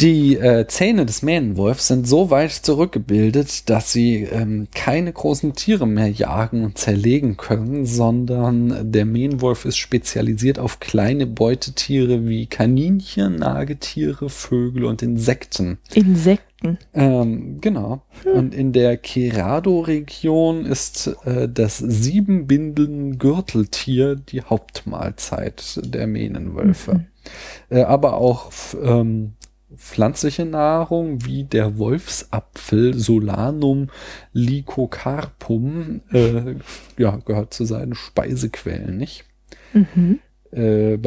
Die äh, Zähne des Mähnenwolfs sind so weit zurückgebildet, dass sie ähm, keine großen Tiere mehr jagen und zerlegen können, sondern der Mähnenwolf ist spezialisiert auf kleine Beutetiere wie Kaninchen, Nagetiere, Vögel und Insekten. Insekten. Ähm, genau. Und in der Cerrado-Region ist äh, das Siebenbinden-Gürteltier die Hauptmahlzeit der Mähnenwölfe. Äh, aber auch ähm, pflanzliche Nahrung wie der Wolfsapfel Solanum lycocarpum äh, ja, gehört zu seinen Speisequellen, nicht? Mhm. Äh.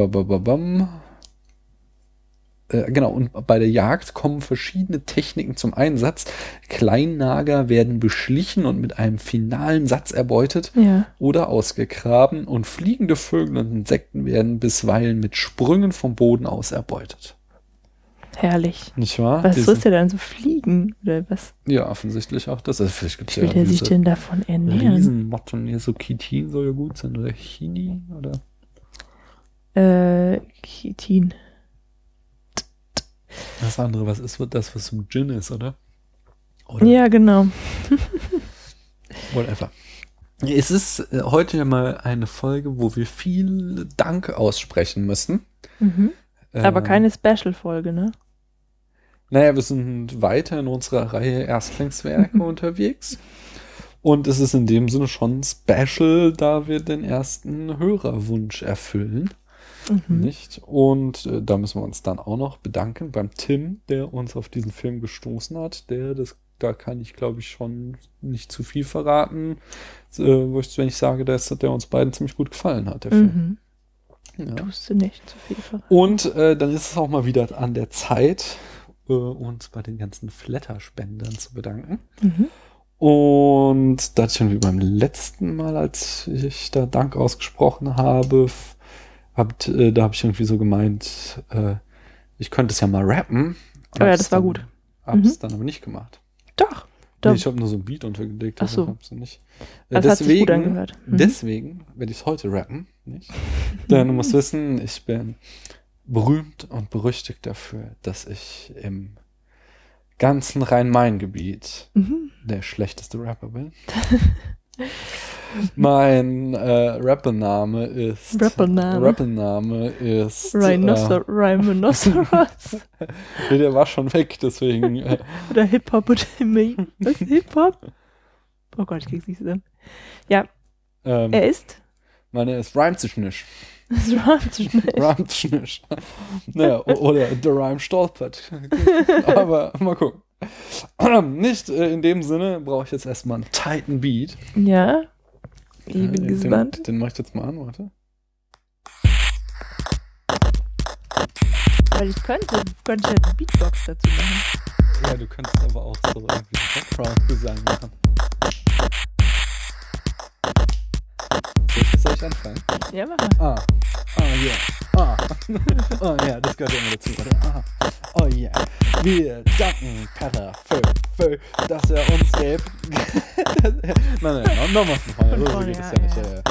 Äh, genau, und bei der Jagd kommen verschiedene Techniken zum Einsatz. Kleinnager werden beschlichen und mit einem finalen Satz erbeutet Ja. oder ausgegraben und fliegende Vögel und Insekten werden bisweilen mit Sprüngen vom Boden aus erbeutet. Herrlich. Nicht wahr? Was Diesen- soll der dann so fliegen? Oder was? Ja, offensichtlich auch das. Also vielleicht gibt's Wie will ja der sich denn davon ernähren? Riesenmotten. Hier so Kitin soll ja gut sein. Oder Chini oder Äh, Chitin. das andere, was ist das, was zum Gin ist, oder? Oder Ja, genau. Whatever. Es ist äh, heute ja mal eine Folge, wo wir viel Dank aussprechen müssen. Mhm. Aber Ähm, keine Special-Folge, ne? Naja, wir sind weiter in unserer Reihe Erstlingswerke unterwegs. Und es ist in dem Sinne schon special, da wir den ersten Hörerwunsch erfüllen. Mhm. Nicht? Und äh, da müssen wir uns dann auch noch bedanken beim Tim, der uns auf diesen Film gestoßen hat. Der, das, da kann ich glaube ich schon nicht zu viel verraten, äh, wenn ich sage, dass der uns beiden ziemlich gut gefallen hat, der Film. Mhm. Ja. Tust du nicht zu viel verraten. Und äh, dann ist es auch mal wieder an der Zeit, äh, uns bei den ganzen Flatter-Spendern zu bedanken. Mhm. Und da hatte ich irgendwie beim letzten Mal, als ich da Dank ausgesprochen habe, habt, äh, da habe ich irgendwie so gemeint, äh, ich könnte es ja mal rappen. Oh ja, das war dann- gut. Hab's Mhm. dann aber nicht gemacht. Doch. Nee, Doch. ich habe nur so ein Beat untergelegt, Ach so. hab's nicht. Äh, gut deswegen. Mhm. deswegen werde ich es heute rappen, nicht? Denn du musst wissen, ich bin berühmt und berüchtigt dafür, dass ich im ganzen Rhein-Main-Gebiet Mhm. der schlechteste Rapper bin. mein äh, Rappername ist Rappername. Rappername ist Rhinocer Rhinoceros. äh, nee, der war schon weg, deswegen äh, Oder Hip-Hop oder Hip- Was? Hip-Hop? Oh Gott, ich krieg's nicht zusammen. Ja, ähm, er ist. meine ist Rhyme sich nicht. Das sich nicht. Sich nicht. naja, oder der Rhyme stolpert. Aber mal gucken. Nicht äh, in dem Sinne brauche ich jetzt erstmal einen tighten Beat. Ja. Ich bin Äh, den, gespannt. Den mache ich jetzt mal an, warte. Weil ich könnte, könnte ich eine Beatbox dazu machen. Ja, du könntest aber auch so irgendwie Background-Design machen. Soll ich, anfangen? Ja, mach mal. Ah, ah, yeah, ah, oh ja, das gehört ja immer dazu, oder? Ah, oh yeah, wir danken Perra für, für, dass er uns gäb. nein, nein, nein, nochmal von vorne, so geht es ja, nicht. ja. Ja, ja.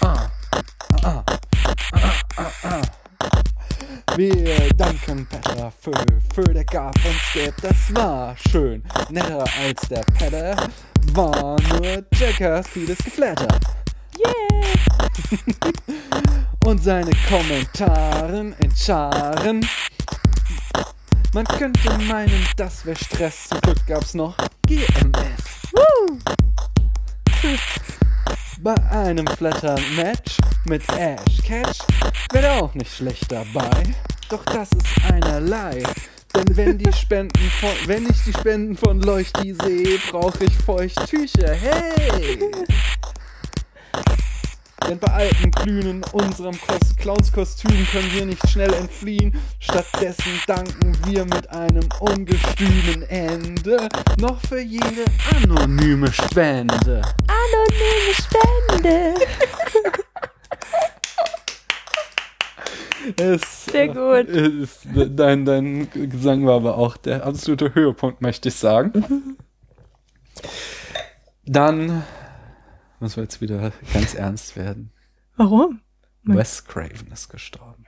Ah, ah, ah, ah, ah. Wir danken Petter für, für der gab uns gäb, das war schön. Netter als der Petter war nur Jackers vieles Geflatter. Yeah! und seine Kommentaren in Scharen. Man könnte meinen, das wäre Stress. Zum Glück gab's noch GMS. Woo! Bei einem Flatter-Match mit Ash Catch wäre auch nicht schlecht dabei. Doch das ist einerlei. Denn wenn die Spenden von, wenn ich die Spenden von Leuchti sehe, brauche ich Feuchttücher. Hey! Denn bei alten Glühen in unserem Kos- Clownskostüm können wir nicht schnell entfliehen. Stattdessen danken wir mit einem ungestümen Ende noch für jede anonyme Spende. Anonyme Spende! Es, Sehr gut. Es, dein, dein Gesang war aber auch der absolute Höhepunkt, möchte ich sagen. Dann müssen wir jetzt wieder ganz ernst werden. Warum? Wes Craven ist gestorben.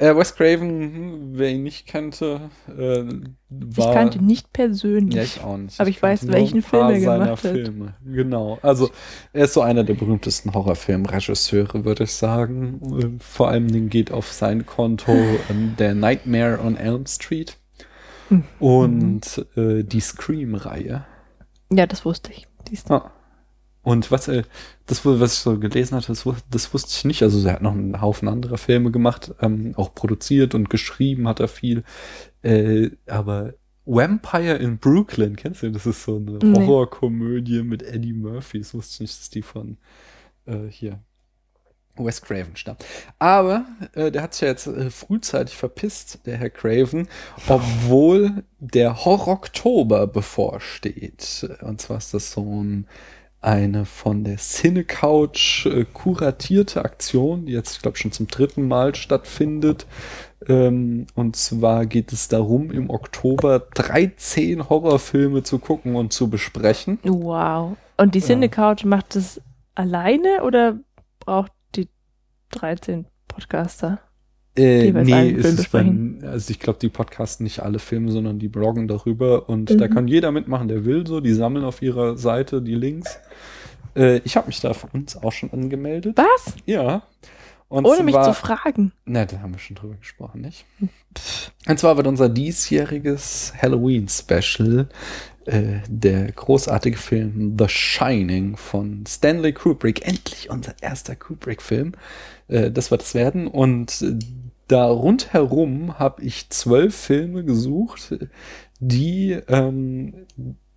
Äh, Wes Craven, hm, wer ihn nicht kannte, äh, war. ich kannte ihn nicht persönlich. Ja, ich auch nicht. Aber ich kannte weiß, welchen Film er gemacht hat. Filme. Genau. Also, er ist so einer der berühmtesten Horrorfilmregisseure, würde ich sagen. Äh, Vor allem geht auf sein Konto ähm, der Nightmare on Elm Street Hm. und äh, die Scream-Reihe. Ja, das wusste ich. Siehst du. Ah. Und was, äh, das, was ich so gelesen hatte, das, das wusste ich nicht. Also er hat noch einen Haufen anderer Filme gemacht, ähm, auch produziert und geschrieben hat er viel. Äh, aber Vampire in Brooklyn, kennst du? Das ist so eine Nee. Horrorkomödie mit Eddie Murphy. Das wusste ich nicht, dass die von äh, hier Wes Craven stammt. Aber äh, der hat sich ja jetzt äh, frühzeitig verpisst, der Herr Craven, obwohl der Horror-Oktober bevorsteht. Und zwar ist das so ein, eine von der Cinecouch äh, kuratierte Aktion, die jetzt, ich glaube, schon zum dritten Mal stattfindet. Ähm, und zwar geht es darum, im Oktober 13 Horrorfilme zu gucken und zu besprechen. Wow. Und die Ja. Cinecouch macht das alleine oder braucht 13 Podcaster? Äh, nee, ist es dann, also ich glaube, die podcasten nicht alle Filme, sondern die bloggen darüber und Mhm. da kann jeder mitmachen, der will so. Die sammeln auf ihrer Seite die Links. Äh, ich habe mich da für uns auch schon angemeldet. Was? Ja. Und Ohne mich zu fragen. Na, da haben wir schon drüber gesprochen, nicht? Und zwar wird unser diesjähriges Halloween-Special äh, der großartige Film The Shining von Stanley Kubrick. Endlich unser erster Kubrick-Film. Äh, das wird es werden. Und äh, da rundherum habe ich zwölf Filme gesucht, die ähm,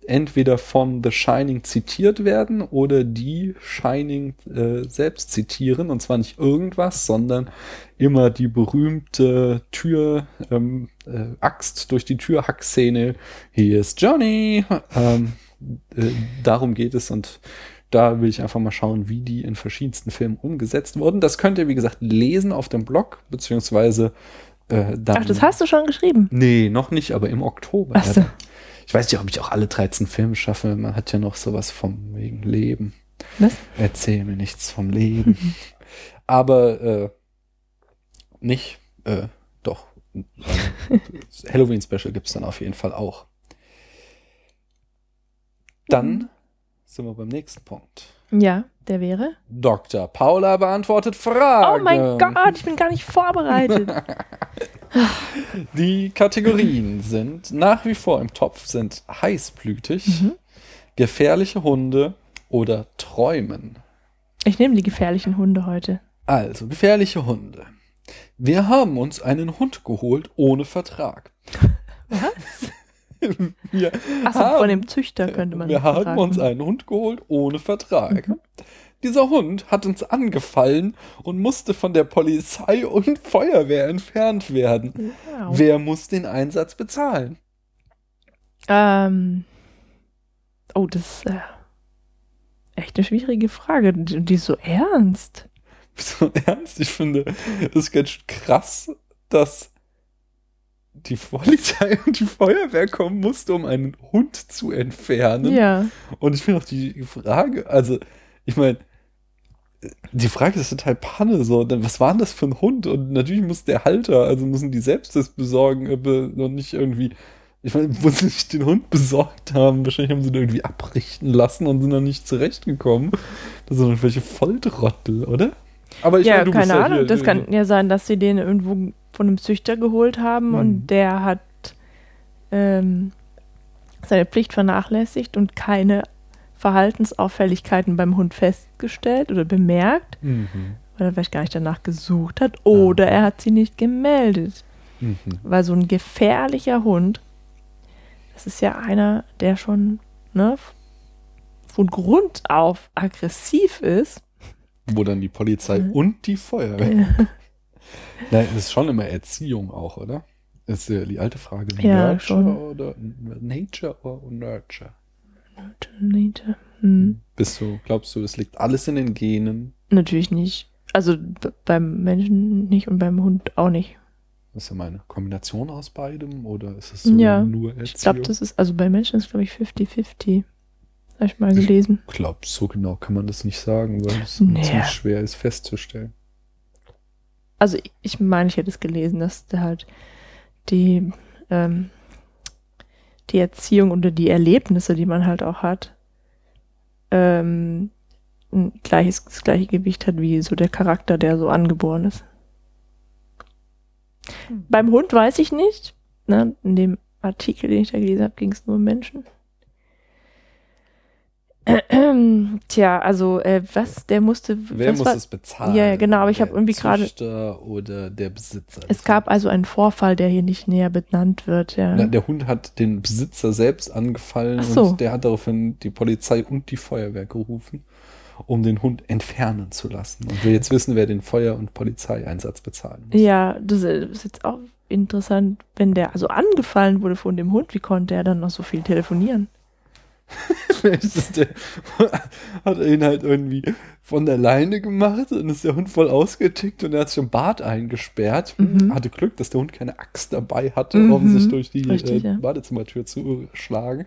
entweder von The Shining zitiert werden oder die Shining äh, selbst zitieren. Und zwar nicht irgendwas, sondern immer die berühmte Tür, ähm, äh, Axt durch die Tür Hackszene. Hier ist Johnny. Ähm, äh, darum geht es und da will ich einfach mal schauen, wie die in verschiedensten Filmen umgesetzt wurden. Das könnt ihr, wie gesagt, lesen auf dem Blog, beziehungsweise äh, dann. Ach, das hast du schon geschrieben. Nee, noch nicht, aber im Oktober. Ach so. Ich weiß nicht, ob ich auch alle 13 Filme schaffe. Man hat ja noch sowas vom wegen Leben. Was? Erzähl mir nichts vom Leben. aber äh, nicht, äh, doch. Halloween-Special gibt's dann auf jeden Fall auch. Dann Mhm. sind wir beim nächsten Punkt. Ja, der wäre. Dr. Paula beantwortet Fragen. Oh mein Gott, ich bin gar nicht vorbereitet. Die Kategorien sind nach wie vor im Topf sind heißblütig, Mhm. gefährliche Hunde oder träumen. Ich nehme die gefährlichen Hunde heute. Also, gefährliche Hunde. Wir haben uns einen Hund geholt ohne Vertrag. Was? Wir, Achso, haben- von dem Züchter könnte man wir haben uns einen Hund geholt ohne Vertrag. Mhm. Dieser Hund hat uns angefallen und musste von der Polizei und Feuerwehr entfernt werden. Wow. Wer muss den Einsatz bezahlen? Ähm. Oh, das ist äh, echt eine schwierige Frage. Die die ist so ernst. So ernst, ich finde, das ist ganz krass, dass die Polizei und die Feuerwehr kommen musste, um einen Hund zu entfernen. Ja. Und ich finde auch die Frage, also, ich meine, die Frage ist total Panne, so, denn was war denn das für ein Hund? Und natürlich muss der Halter, also müssen die selbst das besorgen, äh, und nicht irgendwie, ich meine, wo sie sich den Hund besorgt haben, wahrscheinlich haben sie den irgendwie abrichten lassen und sind dann nicht zurechtgekommen. Das sind irgendwelche Volltrottel, oder? Aber ich ja, meine, keine ja Ahnung. hier- das kann ja sein, dass sie den irgendwo von einem Züchter geholt haben Mhm. und der hat ähm, seine Pflicht vernachlässigt und keine Verhaltensauffälligkeiten beim Hund festgestellt oder bemerkt, Mhm. weil er vielleicht gar nicht danach gesucht hat oder Ah. er hat sie nicht gemeldet. Mhm. Weil so ein gefährlicher Hund, das ist ja einer, der schon ne, von Grund auf aggressiv ist. Wo dann die Polizei Mhm. und die Feuerwehr. Nein, das ist schon immer Erziehung auch, oder? Das ist ja die alte Frage. Ja, Nurture schon. oder Nature oder Nurture? Hm. Bist du, glaubst du, es liegt alles in den Genen? Natürlich nicht. Also beim Menschen nicht und beim Hund auch nicht. Das ist ja meine Kombination aus beidem oder ist es so Ja, nur Erziehung? Ich glaube, das ist, also bei Menschen ist, glaube ich, 50-50. Habe ich mal gelesen. Ich glaube, so genau kann man das nicht sagen, weil es Nee. ziemlich schwer ist festzustellen. Also ich- meine, ich hätte es gelesen, dass der halt die, ähm, die Erziehung oder die Erlebnisse, die man halt auch hat, ähm, ein gleiches, das gleiche Gewicht hat wie so der Charakter, der so angeboren ist. Beim Hund weiß ich nicht. Ne? In dem Artikel, den ich da gelesen habe, ging es nur um Menschen. Tja, also äh, was, der musste. Wer muss war, es bezahlen? Ja, ja, genau, aber ich Der habe irgendwie gerade- oder der Besitzer. Es gab also einen Vorfall, der hier nicht näher benannt wird. Ja. Na, der Hund hat den Besitzer selbst angefallen so. und der hat daraufhin die Polizei und die Feuerwehr gerufen, um den Hund entfernen zu lassen. Und wir jetzt wissen, wer den Feuer- und Polizeieinsatz bezahlen muss. Ja, das ist jetzt auch interessant, wenn der also angefallen wurde von dem Hund, wie konnte er dann noch so viel telefonieren? Vielleicht ist der, hat er ihn halt irgendwie von der Leine gemacht und ist der Hund voll ausgetickt und er hat sich im Bad eingesperrt. Mhm. Hatte Glück, dass der Hund keine Axt dabei hatte, Mhm. um sich durch die Richtig, äh. Badezimmertür zu schlagen.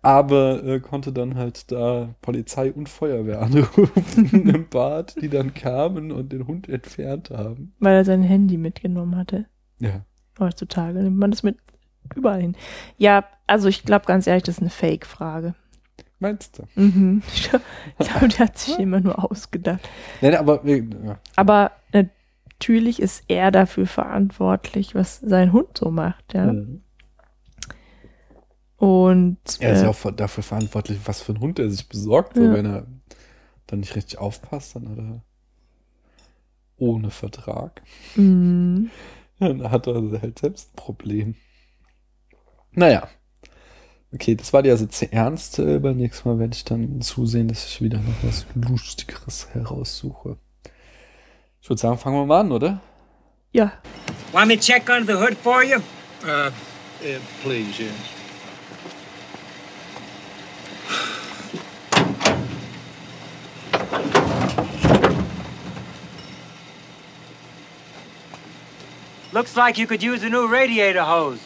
Aber äh, konnte dann halt da Polizei und Feuerwehr anrufen im Bad, die dann kamen und den Hund entfernt haben. Weil er sein Handy mitgenommen hatte. Ja. Heutzutage nimmt man das mit überall hin. Ja, also ich glaube ganz ehrlich, das ist eine Fake-Frage. Meinst du? Mhm. Ich glaube, glaub, der hat sich immer nur ausgedacht. Nein, aber wir- ja. Aber natürlich ist er dafür verantwortlich, was sein Hund so macht, ja. Mhm. Und Er ist äh, ja auch ver- dafür verantwortlich, was für einen Hund er sich besorgt. So, Ja. wenn er dann nicht richtig aufpasst, dann hat er ohne Vertrag. mh, Dann hat er halt selbst ein Problem. Naja. Okay, das war die also zu ernst. Äh, Beim nächsten Mal werde ich dann zusehen, dass ich wieder noch was Lustigeres heraussuche. Ich würde sagen, fangen wir mal an, oder? ja, Want me check under the hood for you? Uh, yeah, please, yes. Looks like you could use a new radiator hose.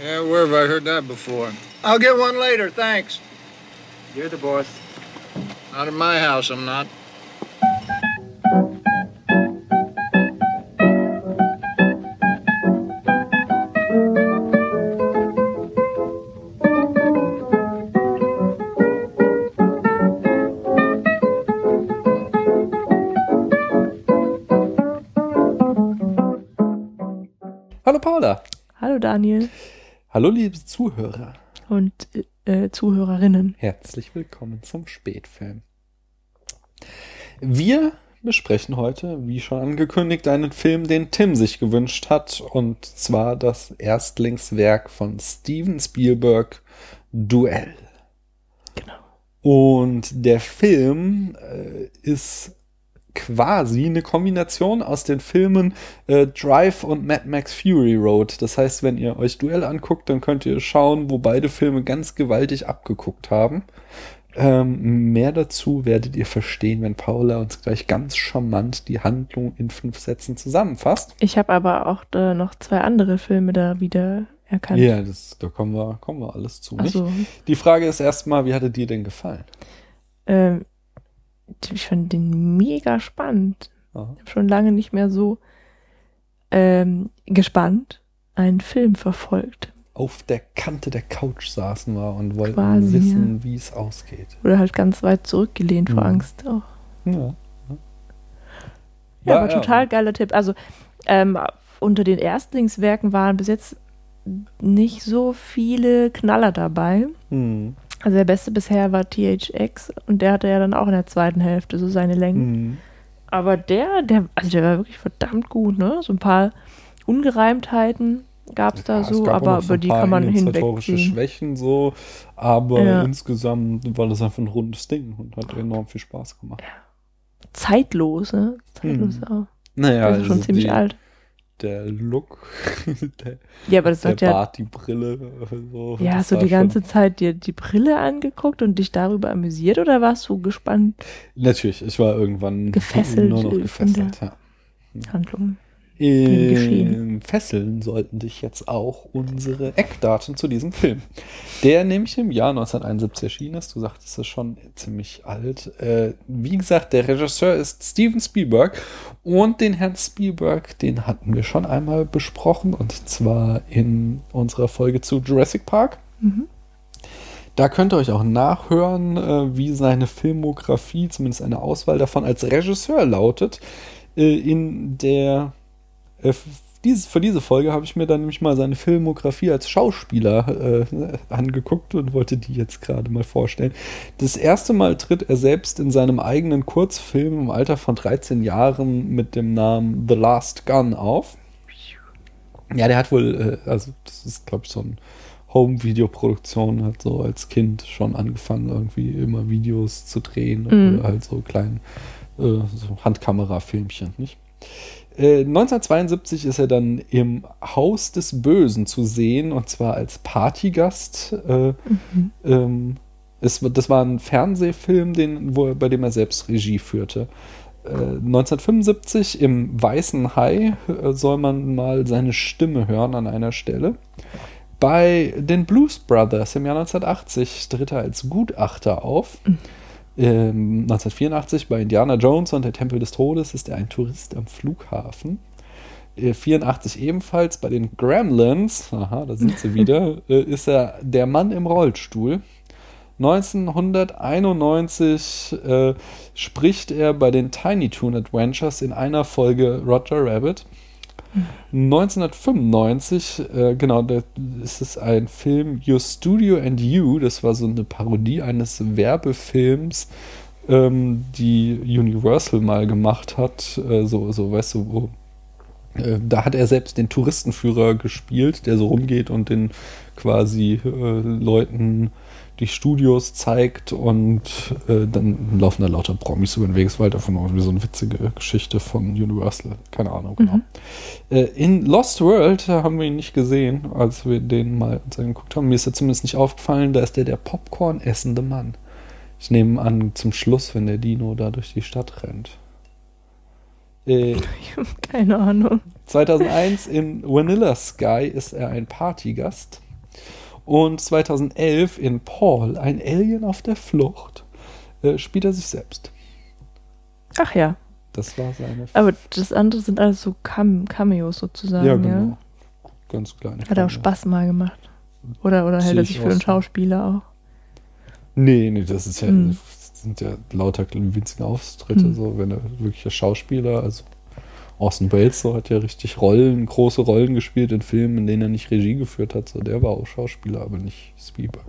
Yeah, where have I heard that before? I'll get one later, thanks. You're the boss. Not in my house, I'm not. Hallo Paula. hallo Daniel Hallo liebe Zuhörer. und äh, Zuhörerinnen. Herzlich willkommen zum Spätfilm. Wir besprechen heute, wie schon angekündigt, einen Film, den Tim sich gewünscht hat, und zwar das Erstlingswerk von Steven Spielberg, Duell. Genau. Und der Film äh, ist quasi eine Kombination aus den Filmen äh, Drive und Mad Max Fury Road. Das heißt, wenn ihr euch Duell anguckt, dann könnt ihr schauen, wo beide Filme ganz gewaltig abgeguckt haben. Ähm, mehr dazu werdet ihr verstehen, wenn Paula uns gleich ganz charmant die Handlung in fünf Sätzen zusammenfasst. Ich habe aber auch äh, noch zwei andere Filme da wieder erkannt. Ja, das, da kommen wir, kommen wir alles zu. Also, Die Frage ist erstmal, wie hatte dir denn gefallen? ähm, ich fand den mega spannend. Aha. Ich habe schon lange nicht mehr so ähm, gespannt einen Film verfolgt. Auf der Kante der Couch saßen wir und wollten Quasi, wissen, wie es ausgeht. Oder halt ganz weit zurückgelehnt vor Mhm. Angst auch. Ja. Ja, Ja, aber ja. total geiler Tipp. Also ähm, unter den Erstlingswerken waren bis jetzt nicht so viele Knaller dabei. Hm. Also der beste bisher war THX und der hatte ja dann auch in der zweiten Hälfte so seine Längen. Hm. Aber der, der, also der war wirklich verdammt gut, ne? So ein paar Ungereimtheiten gab es da Ja, es so, gab auch aber so über die kann man hinwegziehen. Schwächen so, aber Ja. insgesamt war das einfach ein rundes Ding und hat enorm viel Spaß gemacht. Zeitlos, ne? Zeitlos Hm. auch. Naja, das ist schon also ziemlich die, alt. Der Look, der, Ja, aber das der hat ja, Bart, die Brille. So, ja, das hast du die schon- ganze Zeit dir die Brille angeguckt und dich darüber amüsiert oder warst du gespannt? Natürlich, ich war irgendwann Gefesselt nur noch gefesselt. Ja. Handlung. Ähm, fesseln sollten dich jetzt auch unsere Eckdaten zu diesem Film. Der nämlich im Jahr 1971 erschienen ist. Du sagtest es schon ziemlich alt. Äh, wie gesagt, der Regisseur ist Steven Spielberg. Und den Herrn Spielberg, den hatten wir schon einmal besprochen. Und zwar in unserer Folge zu Jurassic Park. Da könnt ihr euch auch nachhören, äh, wie seine Filmografie, zumindest eine Auswahl davon, als Regisseur lautet. Äh, in der für diese Folge habe ich mir dann nämlich mal seine Filmografie als Schauspieler äh, angeguckt und wollte die jetzt gerade mal vorstellen. Das erste Mal tritt er selbst in seinem eigenen Kurzfilm im Alter von 13 Jahren mit dem Namen The Last Gun auf. Ja, der hat wohl, äh, also das ist, glaube ich, so ein Home-Videoproduktion, hat so als Kind schon angefangen, irgendwie immer Videos zu drehen Mhm. halt so kleine äh, so Handkamera-Filmchen, nicht? Äh, 1972 ist er dann im Haus des Bösen zu sehen und zwar als Partygast. Äh, ähm, es, das war ein Fernsehfilm, den, wo, bei dem er selbst Regie führte. Äh, 1975 im Weißen Hai äh, soll man mal seine Stimme hören an einer Stelle. Bei den Blues Brothers im Jahr 1980 tritt er als Gutachter auf. Ähm, 1984 bei Indiana Jones und der Tempel des Todes ist er ein Tourist am Flughafen. Äh, 84 ebenfalls bei den Gremlins, aha, da sind sie wieder, äh, ist er der Mann im Rollstuhl. 1991 äh, spricht er bei den Tiny Toon Adventures in einer Folge Roger Rabbit. 1995, äh, genau, da ist es ein Film Your Studio and You. Das war so eine Parodie eines Werbefilms, ähm, die Universal mal gemacht hat. Äh, so, so, weißt du, wo. Äh, da hat er selbst den Touristenführer gespielt, der so rumgeht und den quasi äh, Leuten die Studios zeigt und äh, dann laufen da lauter Promis über den Weg. Es war halt einfach nur wie so eine witzige Geschichte von Universal. Keine Ahnung, genau. Äh, in Lost World haben wir ihn nicht gesehen, als wir den mal uns angeguckt haben. Mir ist er zumindest nicht aufgefallen, da ist der der Popcorn essende Mann. Ich nehme an, zum Schluss, wenn der Dino da durch die Stadt rennt. Äh, Ich habe keine Ahnung. 2001 in Vanilla Sky ist er ein Partygast. Und 2011 in Paul, ein Alien auf der Flucht, äh, spielt er sich selbst. Ach ja. Das war seine. Aber das andere sind alles so Cam Cameos sozusagen, ja, ja. genau. Ganz kleine. Hat er auch. Spaß mal gemacht. Oder, oder hält er ich sich für einen. Schauspieler auch? Nee, nee, das ist ja, Hm. das sind ja lauter winzige Auftritte, Hm. so, wenn er wirklich ein Schauspieler, also Orson Welles so hat ja richtig Rollen, große Rollen gespielt in Filmen, in denen er nicht Regie geführt hat, so, der war auch Schauspieler, aber nicht Spielberg.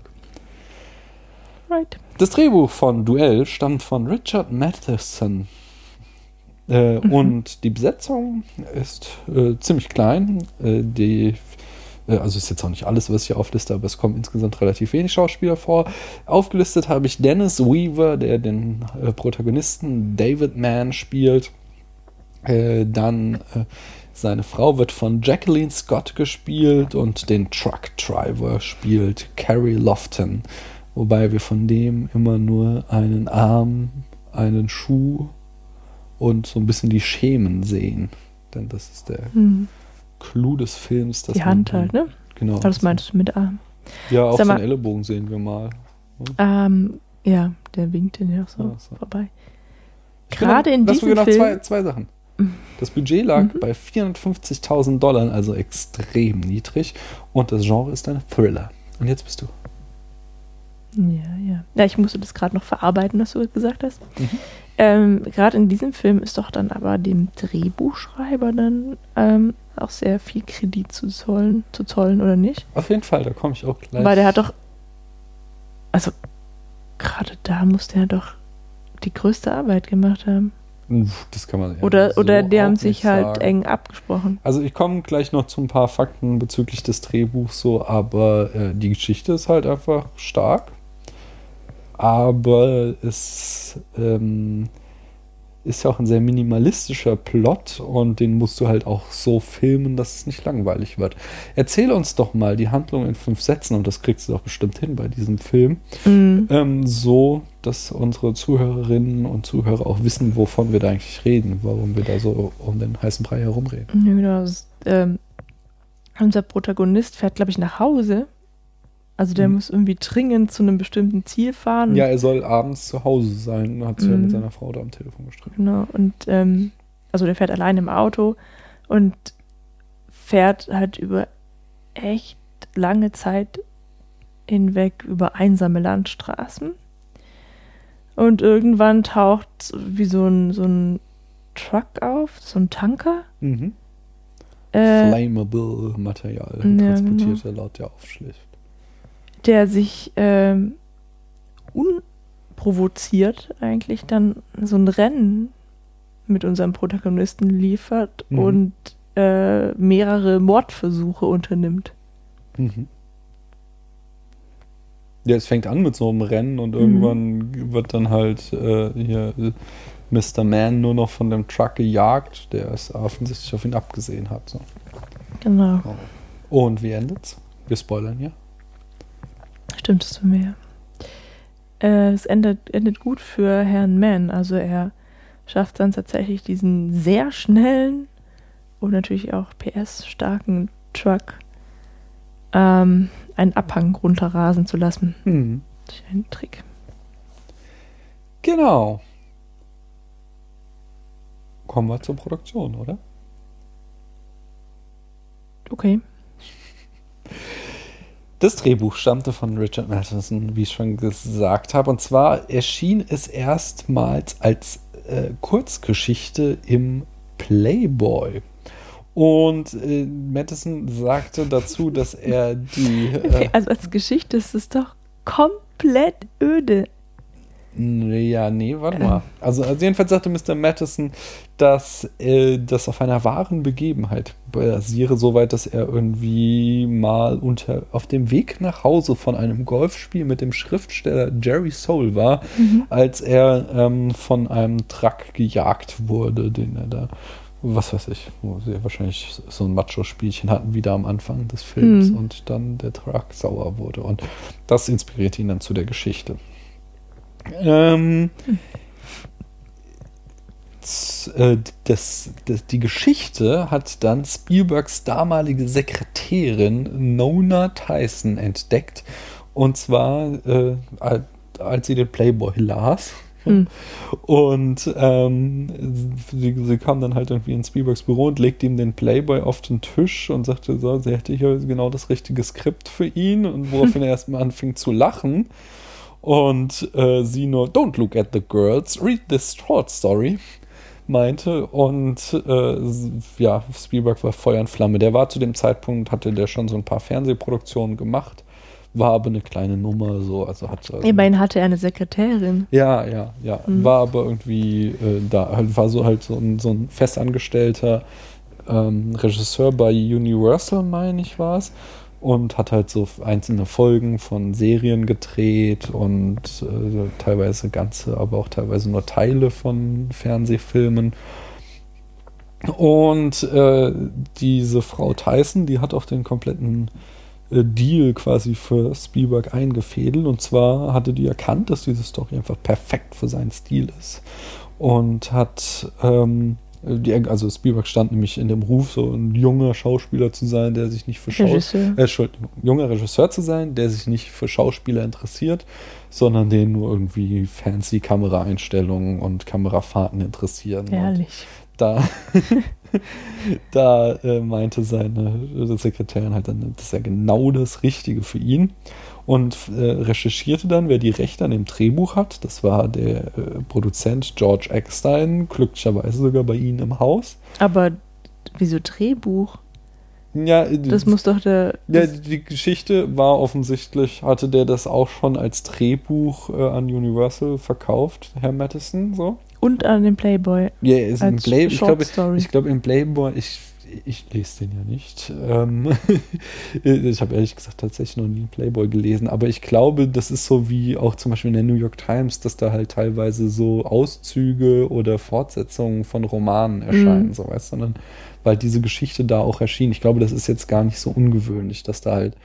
Right. Das Drehbuch von Duell stammt von Richard Matheson. Äh, Mhm. Und die Besetzung ist äh, ziemlich klein. Äh, die, äh, also ist jetzt auch nicht alles, was ich hier aufliste, aber es kommen insgesamt relativ wenig Schauspieler vor. Aufgelistet habe ich Dennis Weaver, der den äh, Protagonisten David Mann spielt. Äh, dann äh, seine Frau wird von Jacqueline Scott gespielt und den Truck Driver spielt Carrie Lofton. Wobei wir von dem immer nur einen Arm, einen Schuh und so ein bisschen die Schemen sehen. Denn das ist der Hm. Clou des Films. dass Die Hand halt, ne? Genau. Aber das meintest du mit Arm. Ja, auch Sag mal- einen Ellenbogen sehen wir mal. Ähm, ja, der winkt den ja so, Ja, so. vorbei. Gerade noch- in diesem mir noch Film. Zwei, zwei Sachen. Das Budget lag Mhm. bei 450.000 Dollar, also extrem niedrig. Und das Genre ist ein Thriller. Und jetzt bist du. Ja, ja. Ja, ich musste das gerade noch verarbeiten, was du gesagt hast. Mhm. Ähm, gerade in diesem Film ist doch dann aber dem Drehbuchschreiber dann ähm, auch sehr viel Kredit zu zollen, zu zollen oder nicht? Auf jeden Fall, da komme ich auch gleich. Weil der hat doch, also gerade da muss der doch die größte Arbeit gemacht haben. Das kann man ja Oder, so oder die haben sich halt sagen. eng abgesprochen. Also ich komme gleich noch zu ein paar Fakten bezüglich des Drehbuchs so, aber äh, die Geschichte ist halt einfach stark. Aber es ähm, ist ja auch ein sehr minimalistischer Plot und den musst du halt auch so filmen, dass es nicht langweilig wird. Erzähl uns doch mal die Handlung in fünf Sätzen und das kriegst du doch bestimmt hin bei diesem Film. Mhm. Ähm, so, dass unsere Zuhörerinnen und Zuhörer auch wissen, wovon wir da eigentlich reden, warum wir da so um den heißen Brei herumreden. Genau. Das, ähm, unser Protagonist fährt, glaube ich, nach Hause. Also der Mhm. muss irgendwie dringend zu einem bestimmten Ziel fahren. Ja, er soll abends zu Hause sein, hat sich ja mit Mhm. seiner Frau da am Telefon gestritten. Genau. Und ähm, also der fährt allein im Auto und fährt halt über echt lange Zeit hinweg über einsame Landstraßen. Und irgendwann taucht wie so ein, so ein Truck auf, so ein Tanker. Mhm. Äh, Flammable Material ja, genau. transportiert er laut der Aufschrift. der sich ähm, unprovoziert eigentlich dann so ein Rennen mit unserem Protagonisten liefert Mhm. und äh, mehrere Mordversuche unternimmt. Mhm. Ja, es fängt an mit so einem Rennen Mhm. und irgendwann wird dann halt äh, hier Mr. Man nur noch von dem Truck gejagt, der es offensichtlich auf ihn abgesehen hat. So. Genau. Und wie endet's? Wir spoilern hier. Stimmt es für mir. Äh, es endet, endet gut für Herrn Mann. Also er schafft dann tatsächlich diesen sehr schnellen und natürlich auch PS-starken Truck ähm, einen Abhang runterrasen zu lassen. Durch einen Trick. Genau. Kommen wir zur Produktion, oder? Okay. Das Drehbuch stammte von Richard Matheson, wie ich schon gesagt habe. Und zwar erschien es erstmals als äh, Kurzgeschichte im Playboy. Und äh, Matheson sagte dazu, dass er die. Äh, Also als Geschichte ist es doch komplett öde. ja, nee, warte mal. Also, also jedenfalls sagte Mr. Matheson, dass äh, das auf einer wahren Begebenheit basiere, soweit, dass er irgendwie mal unter, auf dem Weg nach Hause von einem Golfspiel mit dem Schriftsteller Jerry Soule war, als er ähm, von einem Truck gejagt wurde, den er da, was weiß ich, wo sie wahrscheinlich so ein Macho-Spielchen hatten, wieder am Anfang des Films Mhm. und dann der Truck sauer wurde. Und das inspirierte ihn dann zu der Geschichte. Ähm, äh, das, das, die Geschichte hat dann Spielbergs damalige Sekretärin Nona Tyson entdeckt. Und zwar, äh, als sie den Playboy las. Hm. Und ähm, sie, sie kam dann halt irgendwie in Spielbergs Büro und legte ihm den Playboy auf den Tisch und sagte so, sie hätte hier genau das richtige Skript für ihn und woraufhin er erstmal anfing zu lachen. Und äh, sie nur, don't look at the girls, read this short story, meinte. Und äh, ja, Spielberg war Feuer und Flamme. Der war zu dem Zeitpunkt, hatte der schon so ein paar Fernsehproduktionen gemacht, war aber eine kleine Nummer, so, also hatte. Immerhin hatte er eine Sekretärin. Ja, ja, ja. Mhm. War aber irgendwie äh, da, halt, war so halt so ein, so ein festangestellter ähm, Regisseur bei Universal, meine ich, war es. Und hat halt so einzelne Folgen von Serien gedreht und äh, teilweise ganze, aber auch teilweise nur Teile von Fernsehfilmen. Und äh, diese Frau Tyson, die hat auch den kompletten Deal quasi für Spielberg eingefädelt. Und zwar hatte die erkannt, dass diese Story einfach perfekt für seinen Stil ist. Und hat, ähm, die, also Spielberg stand nämlich in dem Ruf, so ein junger Schauspieler zu sein, der sich nicht für Schauspieler äh, junger Regisseur zu sein, der sich nicht für Schauspieler interessiert, sondern den nur irgendwie fancy Kameraeinstellungen und Kamerafahrten interessieren. Und Ehrlich. da, da äh, meinte seine äh, Sekretärin halt dann, das ist ja genau das Richtige für ihn. Und äh, recherchierte dann, wer die Rechte an dem Drehbuch hat. Das war der äh, Produzent George Eckstein, glücklicherweise sogar bei ihnen im Haus. Aber wieso Drehbuch? Ja, äh, Das muss doch der. ja, die Geschichte war offensichtlich, hatte der das auch schon als Drehbuch äh, an Universal verkauft, Herr Matheson, so. Und an den Playboy. Ja, ist Als Play, ich glaube, ich glaube im Playboy, ich, ich lese den ja nicht. Ähm, ich habe ehrlich gesagt tatsächlich noch nie einen Playboy gelesen, aber ich glaube, das ist so wie auch zum Beispiel in der New York Times, dass da halt teilweise so Auszüge oder Fortsetzungen von Romanen erscheinen, Mhm. so weißt du. Dann weil diese Geschichte da auch erschien. Ich glaube, das ist jetzt gar nicht so ungewöhnlich, dass da halt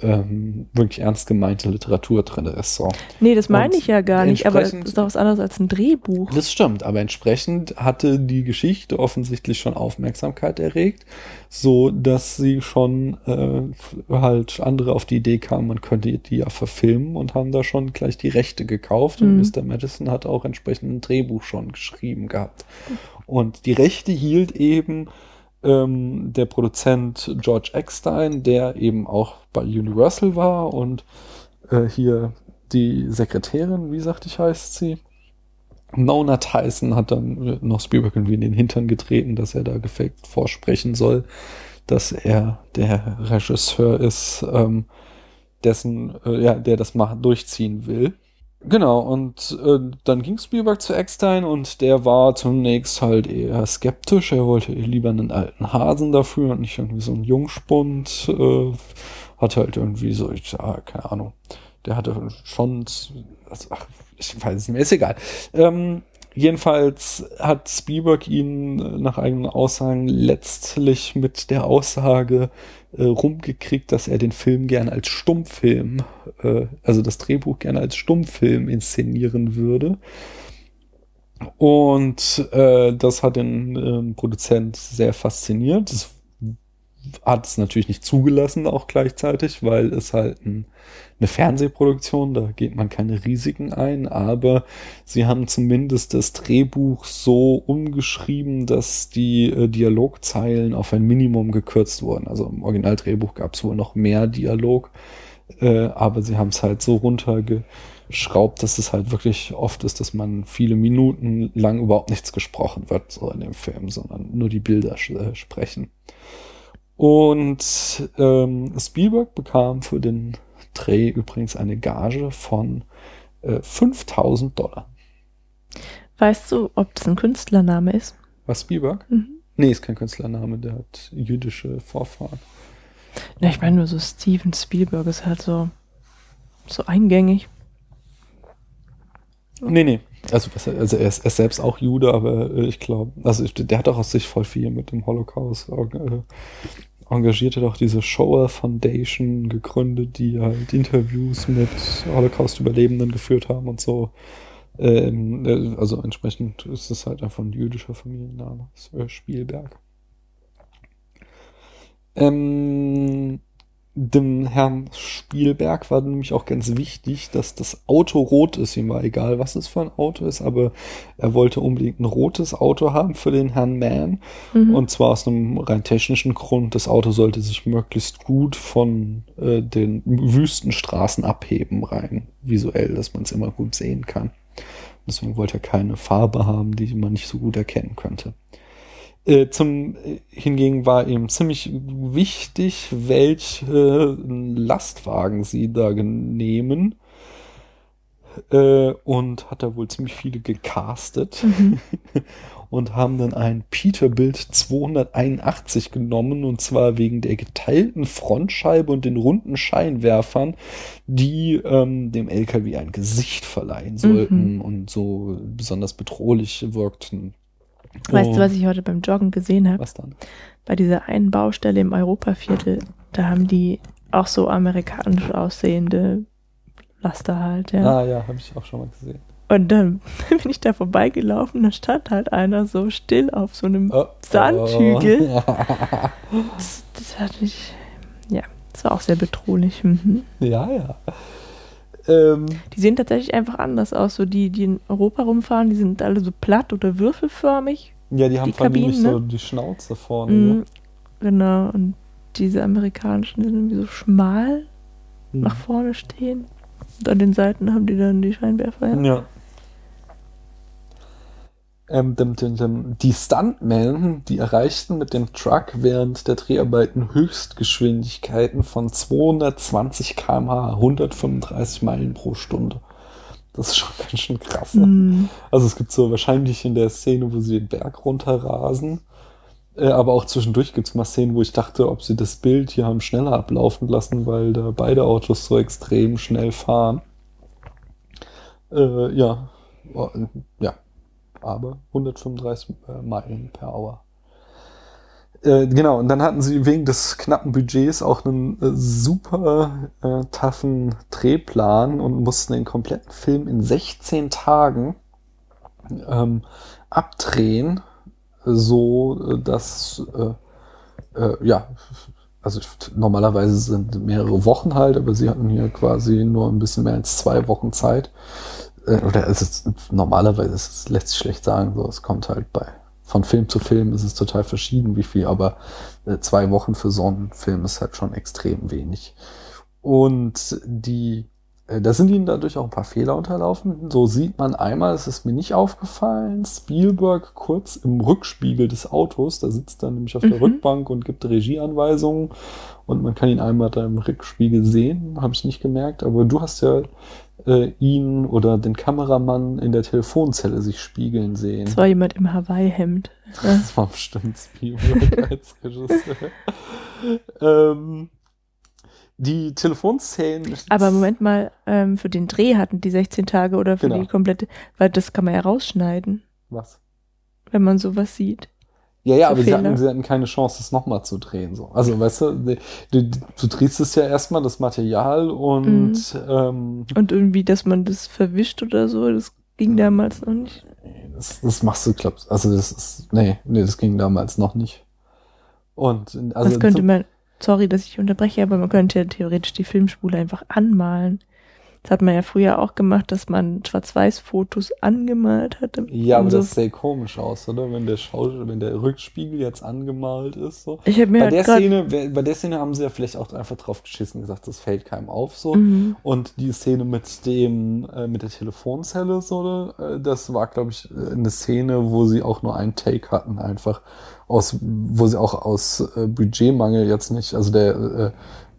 ähm, wirklich ernst gemeinte Literatur drin ist. So. Nee, das meine Und ich ja gar nicht, aber es entsprechend- ist doch was anderes als ein Drehbuch. Das stimmt, aber entsprechend hatte die Geschichte offensichtlich schon Aufmerksamkeit erregt, so dass sie schon äh, halt andere auf die Idee kamen, man könnte die ja verfilmen und haben da schon gleich die Rechte gekauft und Mhm. Mr. Madison hat auch entsprechend ein Drehbuch schon geschrieben gehabt. Und die Rechte hielt eben ähm, der Produzent George Eckstein, der eben auch bei Universal war und äh, hier die Sekretärin, wie sagte ich, heißt sie? Nona Tyson hat dann noch Spielberg irgendwie in den Hintern getreten, dass er da gefaked vorsprechen soll, dass er der Regisseur ist, ähm, dessen, äh, ja, der das durchziehen will. Genau, und äh, dann ging Spielberg zu Eckstein und der war zunächst halt eher skeptisch. Er wollte lieber einen alten Hasen dafür und nicht irgendwie so einen Jungspund. Äh, hatte halt irgendwie so, ich ja, keine Ahnung, der hatte schon, also, ach, ich weiß es nicht mehr, ist egal. Ähm, jedenfalls hat Spielberg ihn äh, nach eigenen Aussagen letztlich mit der Aussage äh, rumgekriegt, dass er den Film gerne als Stummfilm, äh, also das Drehbuch gerne als Stummfilm inszenieren würde. Und äh, das hat den ähm, Produzent sehr fasziniert. Das hat es natürlich nicht zugelassen, auch gleichzeitig, weil es halt ein, eine Fernsehproduktion, da geht man keine Risiken ein, aber sie haben zumindest das Drehbuch so umgeschrieben, dass die äh, Dialogzeilen auf ein Minimum gekürzt wurden. Also im Originaldrehbuch gab es wohl noch mehr Dialog, äh, aber sie haben es halt so runtergeschraubt, dass es halt wirklich oft ist, dass man viele Minuten lang überhaupt nichts gesprochen wird, so in dem Film, sondern nur die Bilder äh, sprechen. Und ähm, Spielberg bekam für den Dreh übrigens eine Gage von äh, 5000 Dollar. Weißt du, ob das ein Künstlername ist? Was Spielberg? Mhm. Nee, ist kein Künstlername, der hat jüdische Vorfahren. Na, ich meine nur so Steven Spielberg ist halt so, so eingängig. Nee, nee. Also, also er, ist, er ist selbst auch Jude, aber äh, ich glaube, also ich, der hat auch aus sich voll viel mit dem Holocaust äh, engagiert, hat auch diese Shoah Foundation gegründet, die halt Interviews mit Holocaust-Überlebenden geführt haben und so. Ähm, äh, also entsprechend ist es halt einfach ein jüdischer Familienname, Spielberg. Ähm, dem Herrn Spielberg war nämlich auch ganz wichtig, dass das Auto rot ist. Ihm war egal, was es für ein Auto ist, aber er wollte unbedingt ein rotes Auto haben für den Herrn Mann. Mhm. Und zwar aus einem rein technischen Grund. Das Auto sollte sich möglichst gut von äh, den Wüstenstraßen abheben, rein visuell, dass man es immer gut sehen kann. Deswegen wollte er keine Farbe haben, die man nicht so gut erkennen könnte. Äh, zum äh, hingegen war ihm ziemlich wichtig, welche Lastwagen sie da nehmen. Äh, und hat da wohl ziemlich viele gecastet Mhm. und haben dann ein Peterbilt 281 genommen und zwar wegen der geteilten Frontscheibe und den runden Scheinwerfern, die ähm, dem LKW ein Gesicht verleihen sollten Mhm. und so besonders bedrohlich wirkten. Weißt Oh. du, was ich heute beim Joggen gesehen habe? Was dann? Bei dieser einen Baustelle im Europaviertel, da haben die auch so amerikanisch aussehende Laster halt, ja. Ah ja, habe ich auch schon mal gesehen. Und dann bin ich da vorbeigelaufen, da stand halt einer so still auf so einem Oh, Sandhügel. oh. Das, das hat mich, ja, das war auch sehr bedrohlich. Mhm. ja, ja. Ähm, Die sehen tatsächlich einfach anders aus. So die, die in Europa rumfahren, die sind alle so platt oder würfelförmig. ja, die haben Die vor allem nicht Kabinen, so ne? die Schnauze vorne. Mhm. Genau. Und diese amerikanischen die sind irgendwie so schmal ne? nach vorne stehen. Und an den Seiten haben die dann die Scheinwerfer. Ja. Ja. Ähm, dem, dem, dem, die Stuntmen, die erreichten mit dem Truck während der Dreharbeiten Höchstgeschwindigkeiten von 220 km/h, 135 Meilen pro Stunde. Das ist schon ganz schön krass. ne? Mhm. Also es gibt so wahrscheinlich in der Szene, wo sie den Berg runterrasen, äh, aber auch zwischendurch gibt es mal Szenen, wo ich dachte, ob sie das Bild hier haben schneller ablaufen lassen, weil da beide Autos so extrem schnell fahren. Äh, ja, ja, aber 135 äh, Meilen per Hour. Äh, genau, und dann hatten sie wegen des knappen Budgets auch einen äh, super äh, toughen Drehplan und mussten den kompletten Film in 16 Tagen ähm, abdrehen, so äh, dass ja, also normalerweise sind mehrere Wochen halt, aber sie hatten hier quasi nur ein bisschen mehr als zwei Wochen Zeit. Äh, oder es ist normalerweise, es lässt sich schlecht sagen, so es kommt halt bei von Film zu Film ist es total verschieden, wie viel, aber äh, zwei Wochen für so einen Film ist halt schon extrem wenig. Und die, äh, da sind ihnen dadurch auch ein paar Fehler unterlaufen. So sieht man einmal, es ist mir nicht aufgefallen, Spielberg kurz im Rückspiegel des Autos, da sitzt er nämlich auf der Mhm. Rückbank und gibt Regieanweisungen und man kann ihn einmal da im Rückspiegel sehen, habe ich nicht gemerkt, aber du hast ja äh, ihn oder den Kameramann in der Telefonzelle sich spiegeln sehen. Es war jemand im Hawaii-Hemd. Ja. Das war bestimmt Spielberg als Regisseur. ähm, die Telefonszenen. Aber Moment mal, ähm, für den Dreh hatten die 16 Tage oder für Genau. die komplette, weil das kann man ja rausschneiden, Was? wenn man sowas sieht. Ja, ja, aber sie hatten, sie hatten keine Chance, das nochmal zu drehen. So. Also, weißt du, du, du, du drehst es ja erstmal, das Material, und Mhm. ähm, Und irgendwie, dass man das verwischt oder so, das ging damals noch nicht. das, das machst du, glaubst Also, das ist. Nee, nee, das ging damals noch nicht. Und also das könnte man, sorry, dass ich unterbreche, aber man könnte ja theoretisch die Filmspule einfach anmalen. Das hat man ja früher auch gemacht, dass man Schwarz-Weiß-Fotos angemalt hatte. Ja, aber so. das sähe komisch aus, oder? Wenn der Schauspieler, wenn der Rückspiegel jetzt angemalt ist, so. ich habe mir Bei halt der, Szene, bei der Szene haben sie ja vielleicht auch einfach drauf geschissen und gesagt, das fällt keinem auf so. Mhm. Und die Szene mit dem, äh, mit der Telefonzelle, so, äh, das war, glaube ich, äh, eine Szene, wo sie auch nur einen Take hatten, einfach aus, wo sie auch aus äh, Budgetmangel jetzt nicht, also der äh,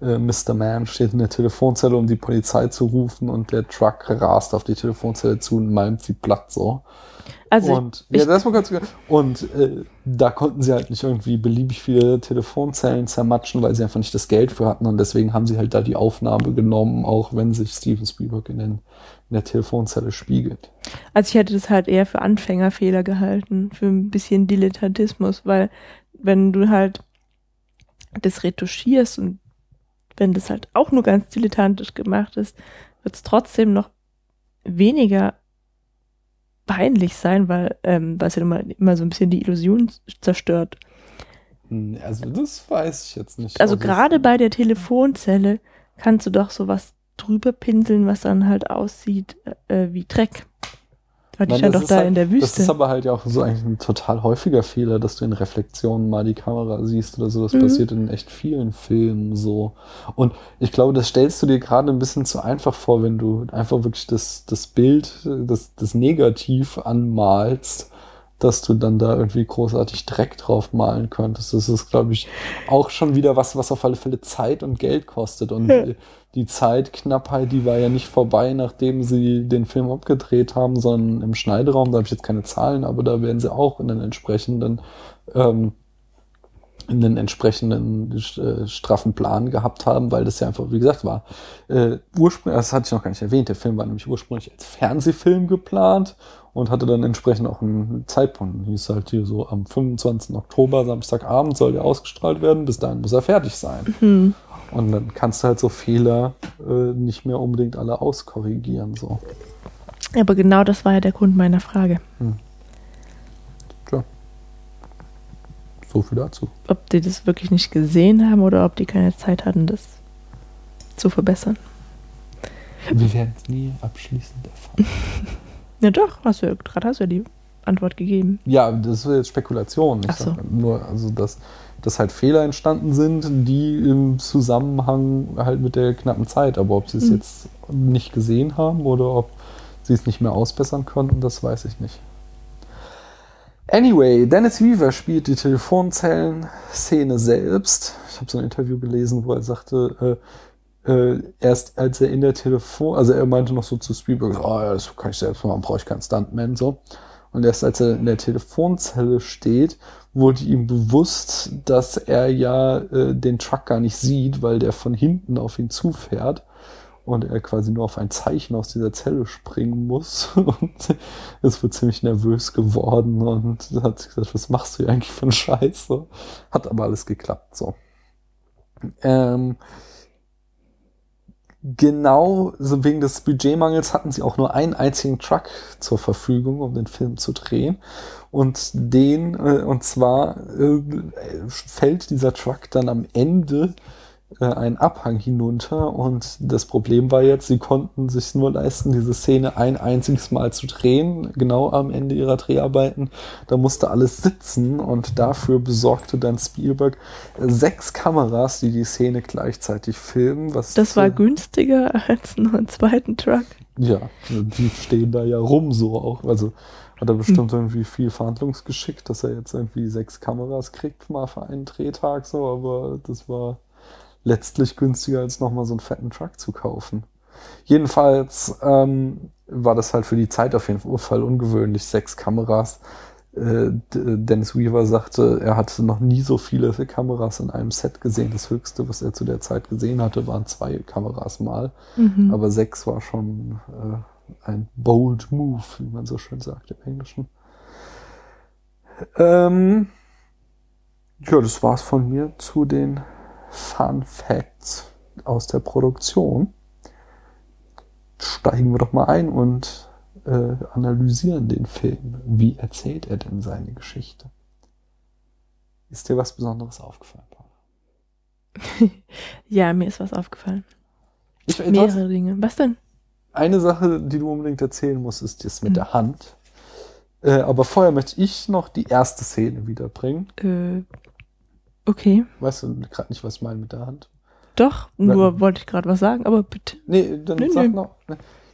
äh, Mr. Man steht in der Telefonzelle, um die Polizei zu rufen und der Truck rast auf die Telefonzelle zu und malmt sie platt so. Also Und, ich, ja, das war ganz gut. Und äh, da konnten sie halt nicht irgendwie beliebig viele Telefonzellen zermatschen, weil sie einfach nicht das Geld für hatten. Und deswegen haben sie halt da die Aufnahme genommen, auch wenn sich Steven Spielberg in, den, in der Telefonzelle spiegelt. also ich hätte das halt eher für Anfängerfehler gehalten, für ein bisschen Dilettantismus, weil wenn du halt das retuschierst und wenn das halt auch nur ganz dilettantisch gemacht ist, wird es trotzdem noch weniger peinlich sein, weil ähm, ja immer, immer so ein bisschen die Illusion zerstört. Hm, Also das weiß ich jetzt nicht. Also gerade bei der Telefonzelle kannst du doch sowas drüber pinseln, was dann halt aussieht äh, wie Dreck. Weil die Nein, stand das doch ist da halt- in der Das Wüste. ist aber halt ja auch so eigentlich ein total häufiger Fehler, dass du in Reflexionen mal die Kamera siehst oder so. Das Mhm. passiert in echt vielen Filmen so. Und ich glaube, das stellst du dir gerade ein bisschen zu einfach vor, wenn du einfach wirklich das, das Bild, das, das Negativ anmalst, dass du dann da irgendwie großartig Dreck drauf malen könntest. Das ist, glaube ich, auch schon wieder was, was auf alle Fälle Zeit und Geld kostet. Und Ja. die Zeitknappheit, die war ja nicht vorbei, nachdem sie den Film abgedreht haben, sondern im Schneideraum, da habe ich jetzt keine Zahlen, aber da werden sie auch in den entsprechenden ähm, in den entsprechenden äh, straffen Plan gehabt haben, weil das ja einfach, wie gesagt, war äh, ursprünglich, das hatte ich noch gar nicht erwähnt, der Film war nämlich ursprünglich als Fernsehfilm geplant und hatte dann entsprechend auch einen Zeitpunkt. Hieß halt hier so am 25. Oktober, Samstagabend soll der ausgestrahlt werden, bis dahin muss er fertig sein. Hm. Und dann kannst du halt so Fehler äh, nicht mehr unbedingt alle auskorrigieren. So. Aber genau das war ja der Grund meiner Frage. Tja. So viel dazu. Ob die das wirklich nicht gesehen haben oder ob die keine Zeit hatten, das zu verbessern. Wir werden es nie abschließend erfahren. Ja doch, hast du gerade hast du ja die Antwort gegeben. Ja, das ist jetzt Spekulation. Ich Ach so. nur, also dass, dass halt Fehler entstanden sind, die im Zusammenhang halt mit der knappen Zeit. Aber ob sie es Mhm. jetzt nicht gesehen haben oder ob sie es nicht mehr ausbessern konnten, das weiß ich nicht. Anyway, Dennis Weaver spielt die Telefonzellen-Szene selbst. Ich habe so ein Interview gelesen, wo er sagte, äh, äh, erst als er in der Telefon, also er meinte noch so zu Spielberg, oh ja, das kann ich selbst machen, brauche ich keinen Stuntman, so. Und erst als er in der Telefonzelle steht, wurde ihm bewusst, dass er ja äh, den Truck gar nicht sieht, weil der von hinten auf ihn zufährt. und er quasi nur auf ein Zeichen aus dieser Zelle springen muss und es wird ziemlich nervös geworden und hat sich gesagt, was machst du hier eigentlich für einen Scheiß? So. Hat aber alles geklappt, so. Ähm, genau so wegen des Budgetmangels hatten sie auch nur einen einzigen Truck zur Verfügung, um den Film zu drehen. Und den, äh, und zwar äh, fällt dieser Truck dann am Ende einen Abhang hinunter und das Problem war jetzt, sie konnten sich nur leisten, diese Szene ein einziges Mal zu drehen, genau am Ende ihrer Dreharbeiten. Da musste alles sitzen und dafür besorgte dann Spielberg sechs Kameras, die die Szene gleichzeitig filmen. Was Das war günstiger als nur einen zweiten Truck. Ja, die stehen da ja rum so auch. Also hat er bestimmt hm. irgendwie viel Verhandlungsgeschick, dass er jetzt irgendwie sechs Kameras kriegt mal für einen Drehtag so, aber das war letztlich günstiger als nochmal so einen fetten Truck zu kaufen. Jedenfalls ähm, war das halt für die Zeit auf jeden Fall ungewöhnlich, sechs Kameras. Äh, Dennis Weaver sagte, er hatte noch nie so viele Kameras in einem Set gesehen. Das höchste, was er zu der Zeit gesehen hatte, waren zwei Kameras mal. Mhm. Aber sechs war schon äh, ein bold move, wie man so schön sagt im Englischen. Ähm, ja, das war's von mir zu den Fun Facts aus der Produktion. Steigen wir doch mal ein und äh, analysieren den Film. Wie erzählt er denn seine Geschichte? Ist dir was Besonderes aufgefallen, Paul? ja, mir ist was aufgefallen. Ich, Mehrere Dinge. Was denn? Eine Sache, die du unbedingt erzählen musst, ist das mit mhm. der Hand. Äh, aber vorher möchte ich noch die erste Szene wiederbringen. Äh, Okay. Weißt du gerade nicht, was ich meine mit der Hand? Doch, nur Weil, wollte ich gerade was sagen, aber bitte. Nee, dann nee, sag nee. noch.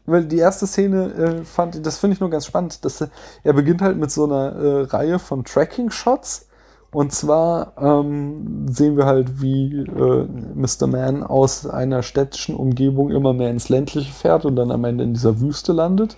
Weil die erste Szene äh, fand, das finde ich nur ganz spannend, dass er, er beginnt halt mit so einer äh, Reihe von Tracking-Shots. Und zwar ähm, sehen wir halt, wie äh, Mr. Man aus einer städtischen Umgebung immer mehr ins ländliche fährt und dann am Ende in dieser Wüste landet.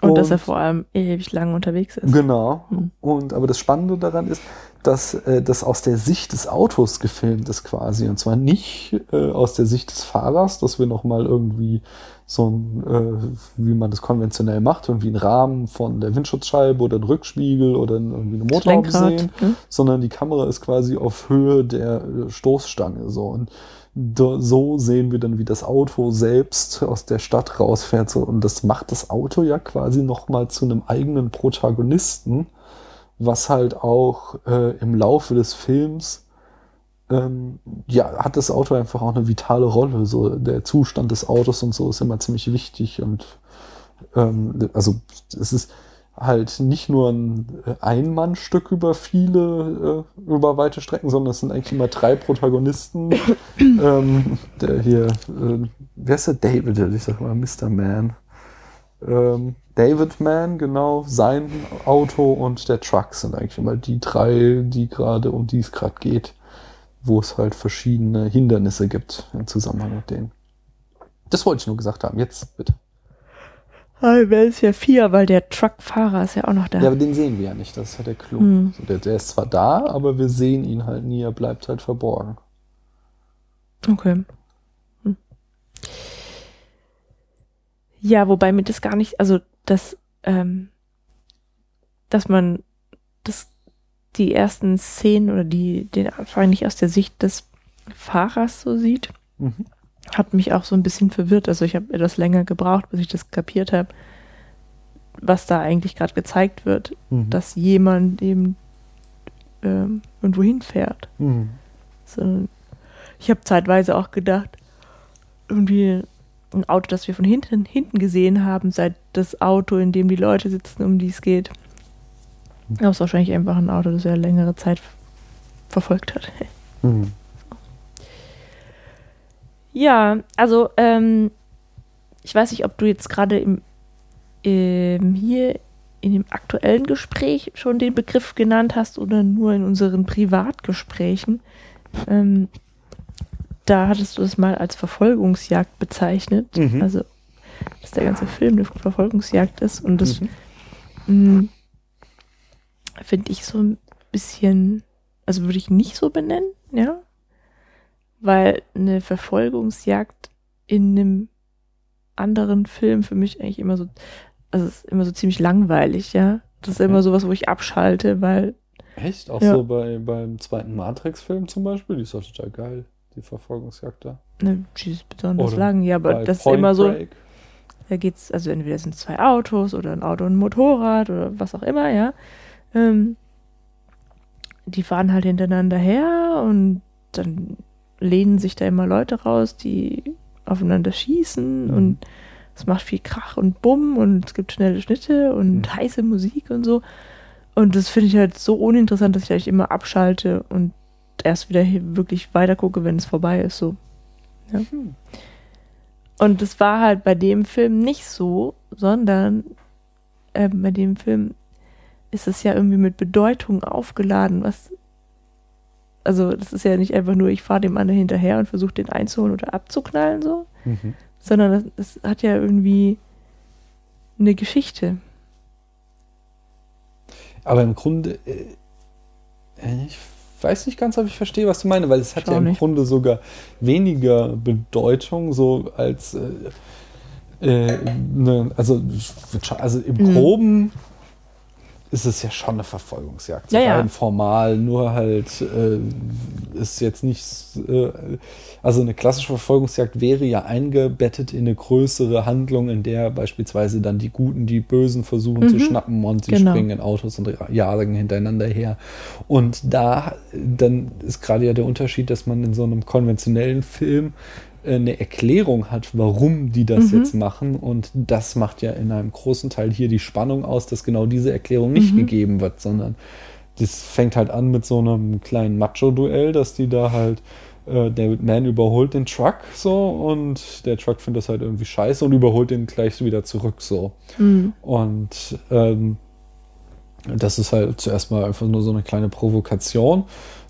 Und, und dass er vor allem ewig lang unterwegs ist. Genau. Hm. Und aber das Spannende daran ist, dass äh, das aus der Sicht des Autos gefilmt ist quasi. Und zwar nicht äh, aus der Sicht des Fahrers, dass wir nochmal irgendwie so ein, äh, wie man das konventionell macht, irgendwie einen Rahmen von der Windschutzscheibe oder einen Rückspiegel oder irgendwie eine Motorhaube sehen, ne? sondern die Kamera ist quasi auf Höhe der äh, Stoßstange so und so sehen wir dann, wie das Auto selbst aus der Stadt rausfährt. So. Und das macht das Auto ja quasi nochmal zu einem eigenen Protagonisten was halt auch äh, im Laufe des Films ähm, ja, hat das Auto einfach auch eine vitale Rolle. So der Zustand des Autos und so ist immer ziemlich wichtig und ähm, also es ist halt nicht nur ein äh, Einmannstück über viele, äh, über weite Strecken, sondern es sind eigentlich immer drei Protagonisten. ähm, der hier, äh, wer ist der David? Ich sag mal Mr. Man. Ähm, David Man, genau, sein Auto und der Truck sind eigentlich immer die drei, die gerade um die es gerade geht, wo es halt verschiedene Hindernisse gibt im Zusammenhang mit denen. Das wollte ich nur gesagt haben. Jetzt bitte. Wäre es ja vier, weil der Truckfahrer ist ja auch noch da. Ja, aber den sehen wir ja nicht, das ist ja der Clou. Hm. der, der ist zwar da, aber wir sehen ihn halt nie, er bleibt halt verborgen. Okay. Hm. Ja, wobei mir das gar nicht, also dass, ähm, dass man das, die ersten Szenen oder die, den Anfang nicht aus der Sicht des Fahrers so sieht, mhm. hat mich auch so ein bisschen verwirrt. Also ich habe etwas länger gebraucht, bis ich das kapiert habe, was da eigentlich gerade gezeigt wird, mhm. dass jemand eben ähm, irgendwo hinfährt. Mhm. So, ich habe zeitweise auch gedacht, irgendwie ein Auto, das wir von hinten, hinten gesehen haben, sei das Auto, in dem die Leute sitzen, um die es geht. Aber es ist wahrscheinlich einfach ein Auto, das er längere Zeit verfolgt hat. Mhm. Ja, also ähm, ich weiß nicht, ob du jetzt gerade im, ähm, hier in dem aktuellen Gespräch schon den Begriff genannt hast oder nur in unseren Privatgesprächen. Ähm, da hattest du es mal als Verfolgungsjagd bezeichnet. Mhm. Also, dass der ganze Film eine Verfolgungsjagd ist. Und das mhm. finde ich so ein bisschen, also würde ich nicht so benennen, ja. Weil eine Verfolgungsjagd in einem anderen Filmen für mich eigentlich immer so, also ist immer so ziemlich langweilig, ja. Das ist immer sowas, wo ich abschalte, weil Echt? Auch Ja. so bei, beim zweiten Matrix-Film zum Beispiel? Die ist doch total geil, die Verfolgungsjagd da. ne, die ist besonders Oder lang, ja, aber das ist Point immer so, Break. da geht's, also entweder sind es zwei Autos oder ein Auto und ein Motorrad oder was auch immer, ja. Ähm, die fahren halt hintereinander her und dann lehnen sich da immer Leute raus, die aufeinander schießen Mhm. und es macht viel Krach und Bumm und es gibt schnelle Schnitte und Mhm. heiße Musik und so. Und das finde ich halt so uninteressant, dass ich eigentlich immer abschalte und erst wieder wirklich weiter gucke, wenn es vorbei ist. So. Ja. Hm. Und das war halt bei dem Film nicht so, sondern äh, bei dem Film ist es ja irgendwie mit Bedeutung aufgeladen, was also das ist ja nicht einfach nur, ich fahre dem anderen hinterher und versuche den einzuholen oder abzuknallen so, Mhm. sondern es, es hat ja irgendwie eine Geschichte. Aber im Grunde, äh, ich weiß nicht ganz, ob ich verstehe, was du meinst, weil es hat ja im nicht. Grunde sogar weniger Bedeutung, so als, äh, äh, ne, also, also im Mhm. Groben ist es ja schon eine Verfolgungsjagd. So Ja, ja. formal, nur halt äh, ist jetzt nicht, äh, also eine klassische Verfolgungsjagd wäre ja eingebettet in eine größere Handlung, in der beispielsweise dann die Guten die Bösen versuchen zu Mhm. schnappen und sie Genau. springen in Autos und jagen hintereinander her. Und da, dann ist gerade ja der Unterschied, dass man in so einem konventionellen Film eine Erklärung hat, warum die das Mhm. jetzt machen. Und das macht ja in einem großen Teil hier die Spannung aus, dass genau diese Erklärung nicht Mhm. gegeben wird, sondern das fängt halt an mit so einem kleinen Macho-Duell, dass die da halt äh, David Mann überholt den Truck so und der Truck findet das halt irgendwie scheiße und überholt den gleich wieder zurück so. Mhm. Und ähm, das ist halt zuerst mal einfach nur so eine kleine Provokation.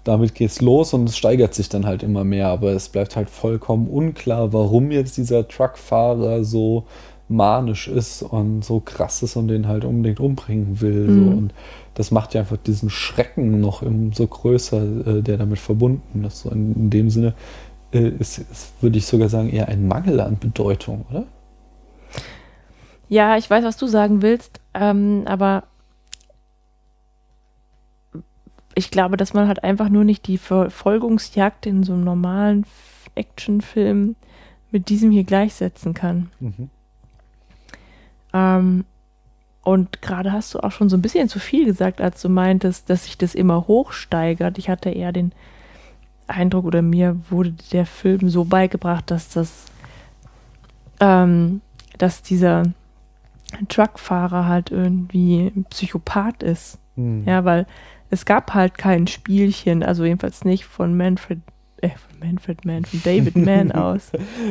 Damit geht's los und es steigert sich dann halt immer mehr, aber es bleibt halt vollkommen unklar, warum jetzt dieser Truckfahrer so manisch ist und so krass ist und den halt unbedingt umbringen will. So. Mhm. Und das macht ja einfach diesen Schrecken noch umso größer, äh, der damit verbunden ist. So in, in dem Sinne äh, ist, ist, würde ich sogar sagen, eher ein Mangel an Bedeutung, oder? Ja, ich weiß, was du sagen willst, ähm, aber ich glaube, dass man halt einfach nur nicht die Verfolgungsjagd in so einem normalen Actionfilm mit diesem hier gleichsetzen kann. Mhm. Ähm, und gerade hast du auch schon so ein bisschen zu viel gesagt, als du meintest, dass sich das immer hochsteigert. Ich hatte eher den Eindruck, oder mir wurde der Film so beigebracht, dass das, ähm, dass dieser Truckfahrer halt irgendwie ein Psychopath ist. Hm. Ja, weil es gab halt kein Spielchen, also jedenfalls nicht von Manfred, äh, von Manfred Mann, von David Mann aus.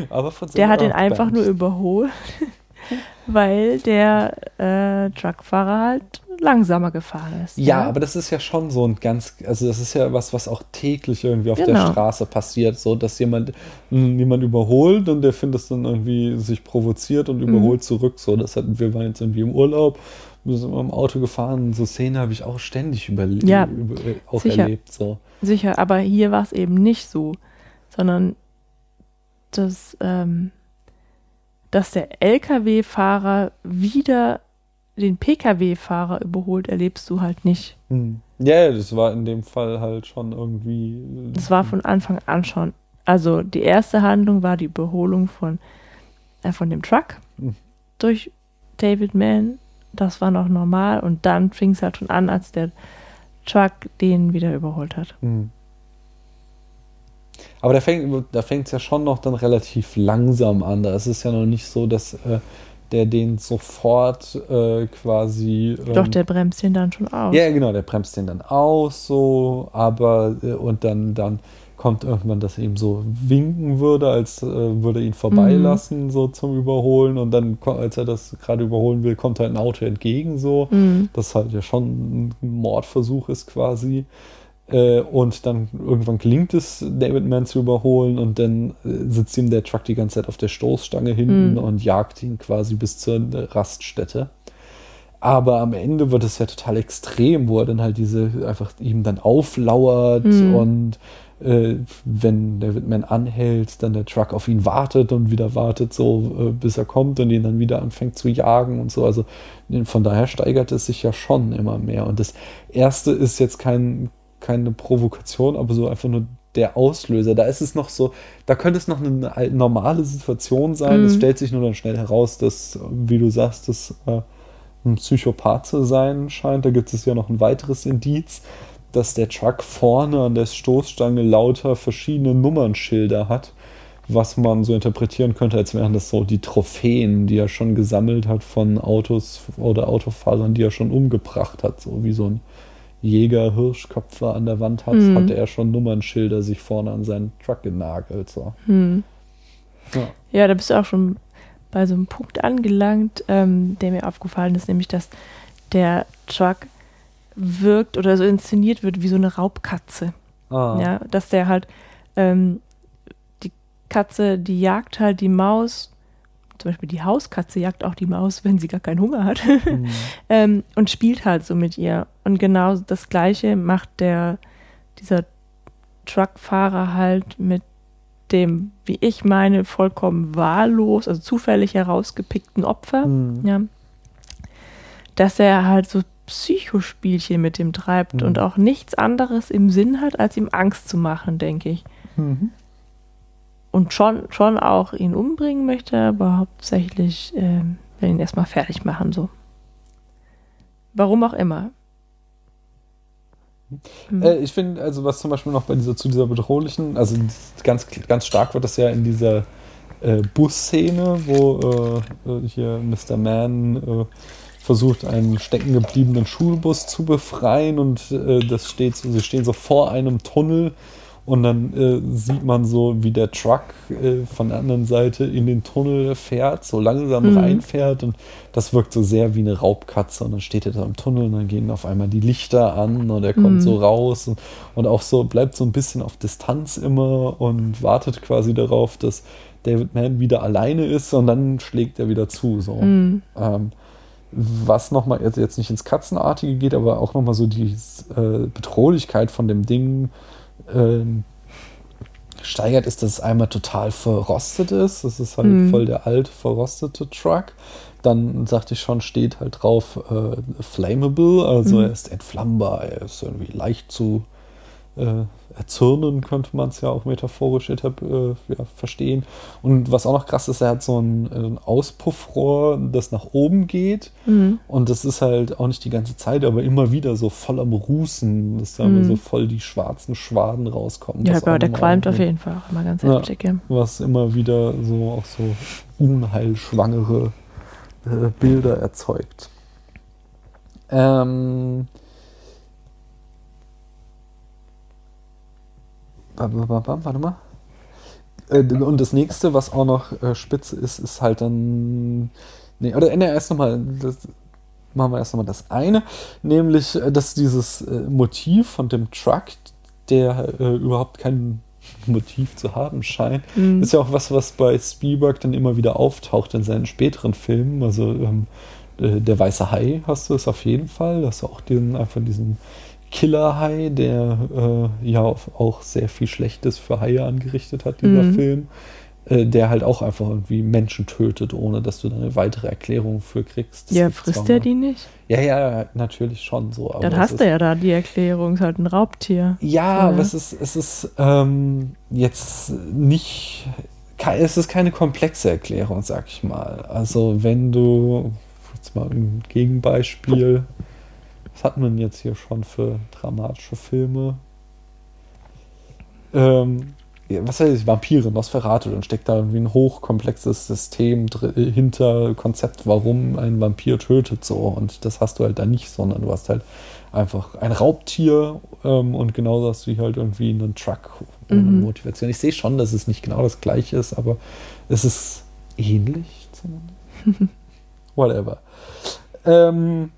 Aber von Der hat ihn einfach nur überholt, weil der äh, Truckfahrer halt langsamer gefahren ist. Ja, aber das ist ja schon so ein ganz, also das ist ja was, was auch täglich irgendwie auf der Genau. Straße passiert, so dass jemand mh, jemand überholt und der findet es dann irgendwie sich provoziert und Mhm. überholt zurück. So, das hatten wir waren jetzt irgendwie im Urlaub, wir sind im Auto gefahren, so Szenen habe ich auch ständig überlebt, Ja, über, äh, auch sicher. erlebt. So. Sicher, aber hier war es eben nicht so, sondern dass, ähm, dass der LKW-Fahrer wieder den PKW-Fahrer überholt, erlebst du halt nicht. Hm. Ja, ja, das war in dem Fall halt schon irgendwie. äh, Das war von Anfang an schon. Also die erste Handlung war die Überholung von, äh, von dem Truck Mhm. durch David Mann. Das war noch normal und dann fing es halt schon an, als der Truck den wieder überholt hat. Hm. Aber da fängt da fängt's ja schon noch dann relativ langsam an. Da ist es ja noch nicht so, dass äh, der den sofort äh, quasi. Ähm, Doch, der bremst ihn dann schon aus. Ja, genau, der bremst den dann aus, so, aber äh, und dann, dann kommt irgendwann, dass er ihm so winken würde, als äh, würde er ihn vorbeilassen, so zum Überholen. Und dann, als er das gerade überholen will, kommt halt ein Auto entgegen, so. Mhm. Das halt ja schon ein Mordversuch ist quasi. Äh, und dann irgendwann gelingt es, David Mann zu überholen und dann äh, sitzt ihm der Truck die ganze Zeit auf der Stoßstange hinten Mhm. und jagt ihn quasi bis zur Raststätte. Aber am Ende wird es ja total extrem, wo er dann halt diese einfach ihm dann auflauert Mhm. und äh, wenn der Whitman anhält, dann der Truck auf ihn wartet und wieder wartet, so äh, bis er kommt und ihn dann wieder anfängt zu jagen und so. Also von daher steigert es sich ja schon immer mehr. Und das erste ist jetzt kein, keine Provokation, aber so einfach nur der Auslöser. Da ist es noch so, da könnte es noch eine al- normale Situation sein. Es Mhm. stellt sich nur dann schnell heraus, dass, wie du sagst, das äh, ein Psychopath zu sein scheint. Da gibt es ja noch ein weiteres Indiz, dass der Truck vorne an der Stoßstange lauter verschiedene Nummernschilder hat, was man so interpretieren könnte, als wären das so die Trophäen, die er schon gesammelt hat von Autos oder Autofahrern, die er schon umgebracht hat, so wie so ein Jäger Hirschköpfer an der Wand hat, Mhm. hatte er schon Nummernschilder sich vorne an seinen Truck genagelt. So. Hm. Ja. Ja, da bist du auch schon bei so einem Punkt angelangt, ähm, der mir aufgefallen ist, nämlich dass der Truck wirkt oder so inszeniert wird wie so eine Raubkatze. Ah. Ja, dass der halt ähm, die Katze, die jagt halt die Maus, zum Beispiel die Hauskatze jagt auch die Maus, wenn sie gar keinen Hunger hat, Mhm. ähm, und spielt halt so mit ihr. Und genau das Gleiche macht der dieser Truckfahrer halt mit dem, wie ich meine, vollkommen wahllos, also zufällig herausgepickten Opfer, Mhm. ja, dass er halt so Psychospielchen mit dem treibt Mhm. und auch nichts anderes im Sinn hat, als ihm Angst zu machen, denke ich. Mhm. Und schon, schon auch ihn umbringen möchte, aber hauptsächlich ähm, will ihn erstmal fertig machen, so. Warum auch immer. Mhm. Äh, ich finde, also was zum Beispiel noch bei dieser zu dieser bedrohlichen, also ganz, ganz stark wird das ja in dieser äh, Busszene, wo äh, äh, hier Mr. Man äh, versucht, einen stecken gebliebenen Schulbus zu befreien und äh, das steht so, sie stehen so vor einem Tunnel und dann äh, sieht man so, wie der Truck äh, von der anderen Seite in den Tunnel fährt, so langsam Mhm. reinfährt und das wirkt so sehr wie eine Raubkatze und dann steht er da im Tunnel und dann gehen auf einmal die Lichter an und er kommt Mhm. so raus und, und auch so bleibt so ein bisschen auf Distanz immer und wartet quasi darauf, dass David Mann wieder alleine ist und dann schlägt er wieder zu. So. Mhm. Ähm, was nochmal jetzt, jetzt nicht ins Katzenartige geht, aber auch nochmal so die äh, Bedrohlichkeit von dem Ding ähm, steigert, ist, dass es einmal total verrostet ist. Das ist halt Mhm. voll der alte, verrostete Truck. Dann sagte ich schon, steht halt drauf äh, flammable, also Mhm. er ist entflammbar, er ist irgendwie leicht zu äh, erzürnen, könnte man es ja auch metaphorisch äh, ja, verstehen. Und was auch noch krass ist, er hat so ein, ein Auspuffrohr, das nach oben geht. Mhm. Und das ist halt auch nicht die ganze Zeit, aber immer wieder so voll am Rußen, dass da immer Mhm. so voll die schwarzen Schwaden rauskommen. Ja, aber der qualmt auf jeden Fall auch immer ganz Ja. heftig, ja. Was immer wieder so auch so unheilschwangere äh, Bilder erzeugt. Ähm, bam, bam, bam, bam, warte mal. Äh, Und das nächste, was auch noch äh, spitze ist, ist halt dann. Nee, oder nee, erst nochmal. Machen wir erst nochmal das eine, nämlich, äh, dass dieses Motiv von dem Truck, der äh, überhaupt kein Motiv zu haben scheint, Mhm. ist ja auch was, was bei Spielberg dann immer wieder auftaucht in seinen späteren Filmen. Also ähm, äh, der weiße Hai hast du es auf jeden Fall. Das ist auch diesen, einfach diesen Killerhai, der äh, ja auch- sehr viel Schlechtes für Haie angerichtet hat, dieser Mhm. Film. Äh, der halt auch einfach irgendwie Menschen tötet, ohne dass du da eine weitere Erklärung für kriegst. Ja, frisst er die nicht? Ja, ja, natürlich schon so. Dann hast du ja da die Erklärung, ist halt ein Raubtier. ja, Ja. aber es ist, es ist ähm, jetzt nicht, es ist keine komplexe Erklärung, sag ich mal. Also wenn du, jetzt mal ein Gegenbeispiel, was hat man jetzt hier schon für dramatische Filme? Ähm, was heißt Vampire, Nosferatu, dann steckt da irgendwie ein hochkomplexes System dr- hinter Konzept, warum ein Vampir tötet so und das hast du halt da nicht, sondern du hast halt einfach ein Raubtier ähm, und genauso hast du hier halt irgendwie einen Truck Mhm. Motivation. Ich sehe schon, dass es nicht genau das gleiche ist, aber es ist ähnlich zumindest. Whatever. Ähm,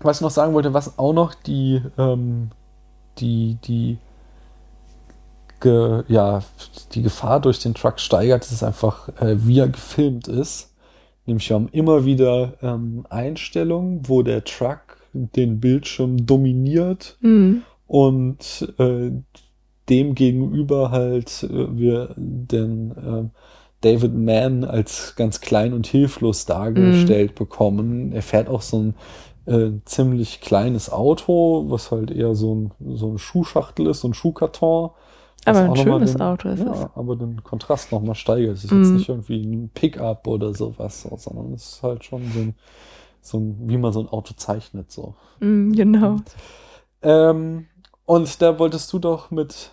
was ich noch sagen wollte, was auch noch die, ähm, die, die, ge, ja, die Gefahr durch den Truck steigert, ist einfach, äh, wie er gefilmt ist. Nämlich wir haben immer wieder ähm, Einstellungen, wo der Truck den Bildschirm dominiert Mhm. und äh, dem gegenüber halt äh, wir den ähm, David Mann als ganz klein und hilflos dargestellt bekommen. Er fährt auch so ein äh, ziemlich kleines Auto, was halt eher so ein, so ein Schuhschachtel ist, so ein Schuhkarton. Aber ein schönes den, Auto ist ja, es. aber den Kontrast nochmal steigert. Es ist jetzt Mhm. nicht irgendwie ein Pickup oder sowas, so, sondern es ist halt schon so ein, so ein, wie man so ein Auto zeichnet, so. Mhm, genau. Ähm, und da wolltest du doch mit,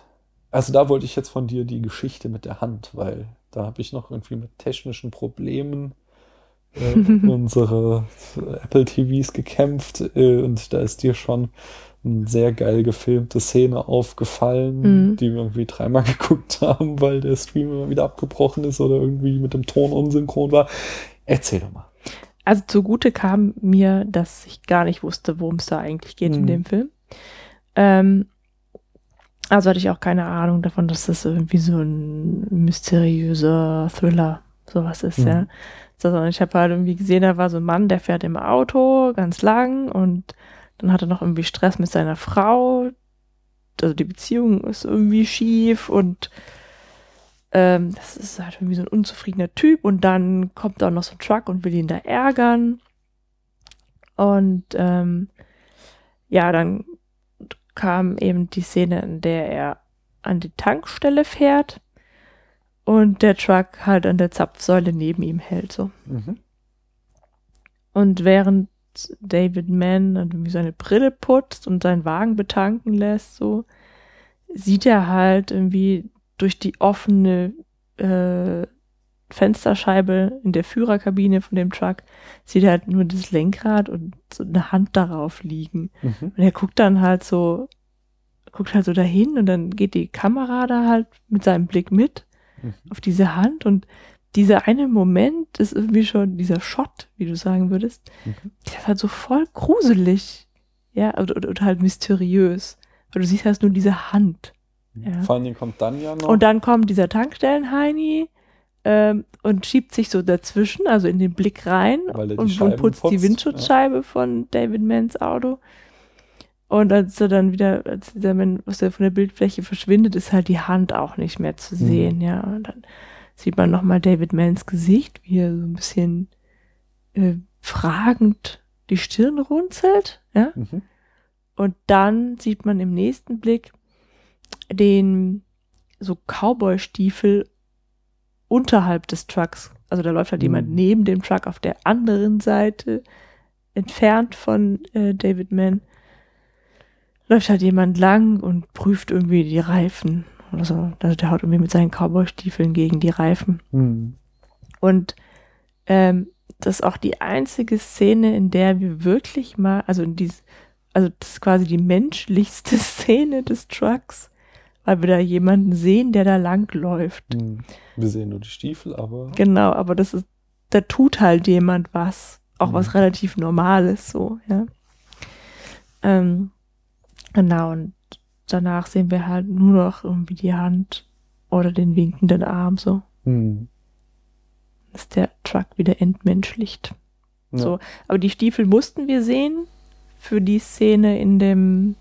also da wollte ich jetzt von dir die Geschichte mit der Hand, weil da habe ich noch irgendwie mit technischen Problemen unsere Apple TVs gekämpft äh, und da ist dir schon eine sehr geil gefilmte Szene aufgefallen, Mhm. die wir irgendwie dreimal geguckt haben, weil der Stream immer wieder abgebrochen ist oder irgendwie mit dem Ton unsynchron war. Erzähl doch mal. Also zugute kam mir, dass ich gar nicht wusste, worum es da eigentlich geht in Mhm. dem Film. Ähm, also hatte ich auch keine Ahnung davon, dass das irgendwie so ein mysteriöser Thriller sowas ist, Mhm. ja. So, Sondern ich habe halt irgendwie gesehen, da war so ein Mann, der fährt im Auto ganz lang und dann hat er noch irgendwie Stress mit seiner Frau. Also die Beziehung ist irgendwie schief und ähm, das ist halt irgendwie so ein unzufriedener Typ und dann kommt auch noch so ein Truck und will ihn da ärgern. Und ähm, ja, dann kam eben die Szene, in der er an die Tankstelle fährt und der Truck halt an der Zapfsäule neben ihm hält so. Mhm. Und während David Mann dann irgendwie seine Brille putzt und seinen Wagen betanken lässt, so, sieht er halt irgendwie durch die offene äh, Fensterscheibe in der Führerkabine von dem Truck, sieht er halt nur das Lenkrad und so eine Hand darauf liegen. Mhm. Und er guckt dann halt so, guckt halt so dahin und dann geht die Kamera da halt mit seinem Blick mit Mhm. auf diese Hand und dieser eine Moment ist irgendwie schon dieser Shot, wie du sagen würdest, Mhm. der ist halt so voll gruselig, ja, und, und, und halt mysteriös, weil du siehst halt nur diese Hand. Ja. Vor allen Dingen kommt dann ja noch. Und dann kommt dieser Tankstellen-Heini ähm, und schiebt sich so dazwischen, also in den Blick rein Weil er die und, und putzt die putzt, Windschutzscheibe von David Manns Auto. Und als er dann wieder, als dieser Mann aus der, von der Bildfläche verschwindet, ist halt die Hand auch nicht mehr zu Mhm. sehen, ja. Und dann sieht man nochmal David Manns Gesicht, wie er so ein bisschen äh, fragend die Stirn runzelt, ja. Mhm. Und dann sieht man im nächsten Blick den so Cowboy-Stiefel unterhalb des Trucks. Also da läuft halt Mhm. jemand neben dem Truck auf der anderen Seite, entfernt von äh, David Mann. Läuft halt jemand lang und prüft irgendwie die Reifen. Oder so. Also der haut irgendwie mit seinen Cowboy-Stiefeln gegen die Reifen. Mhm. Und ähm, das ist auch die einzige Szene, in der wir wirklich mal, also in dies, also das ist quasi die menschlichste Szene des Trucks, weil wir da jemanden sehen, der da lang läuft. Mhm. Wir sehen nur die Stiefel, aber. Genau, aber das ist, da tut halt jemand was, auch Mhm. was relativ Normales, so, ja. Ähm, genau, und danach sehen wir halt nur noch irgendwie die Hand oder den winkenden Arm, so. Mhm. ist der Truck wieder entmenschlicht. Ja. So, aber die Stiefel mussten wir sehen für die Szene in dem,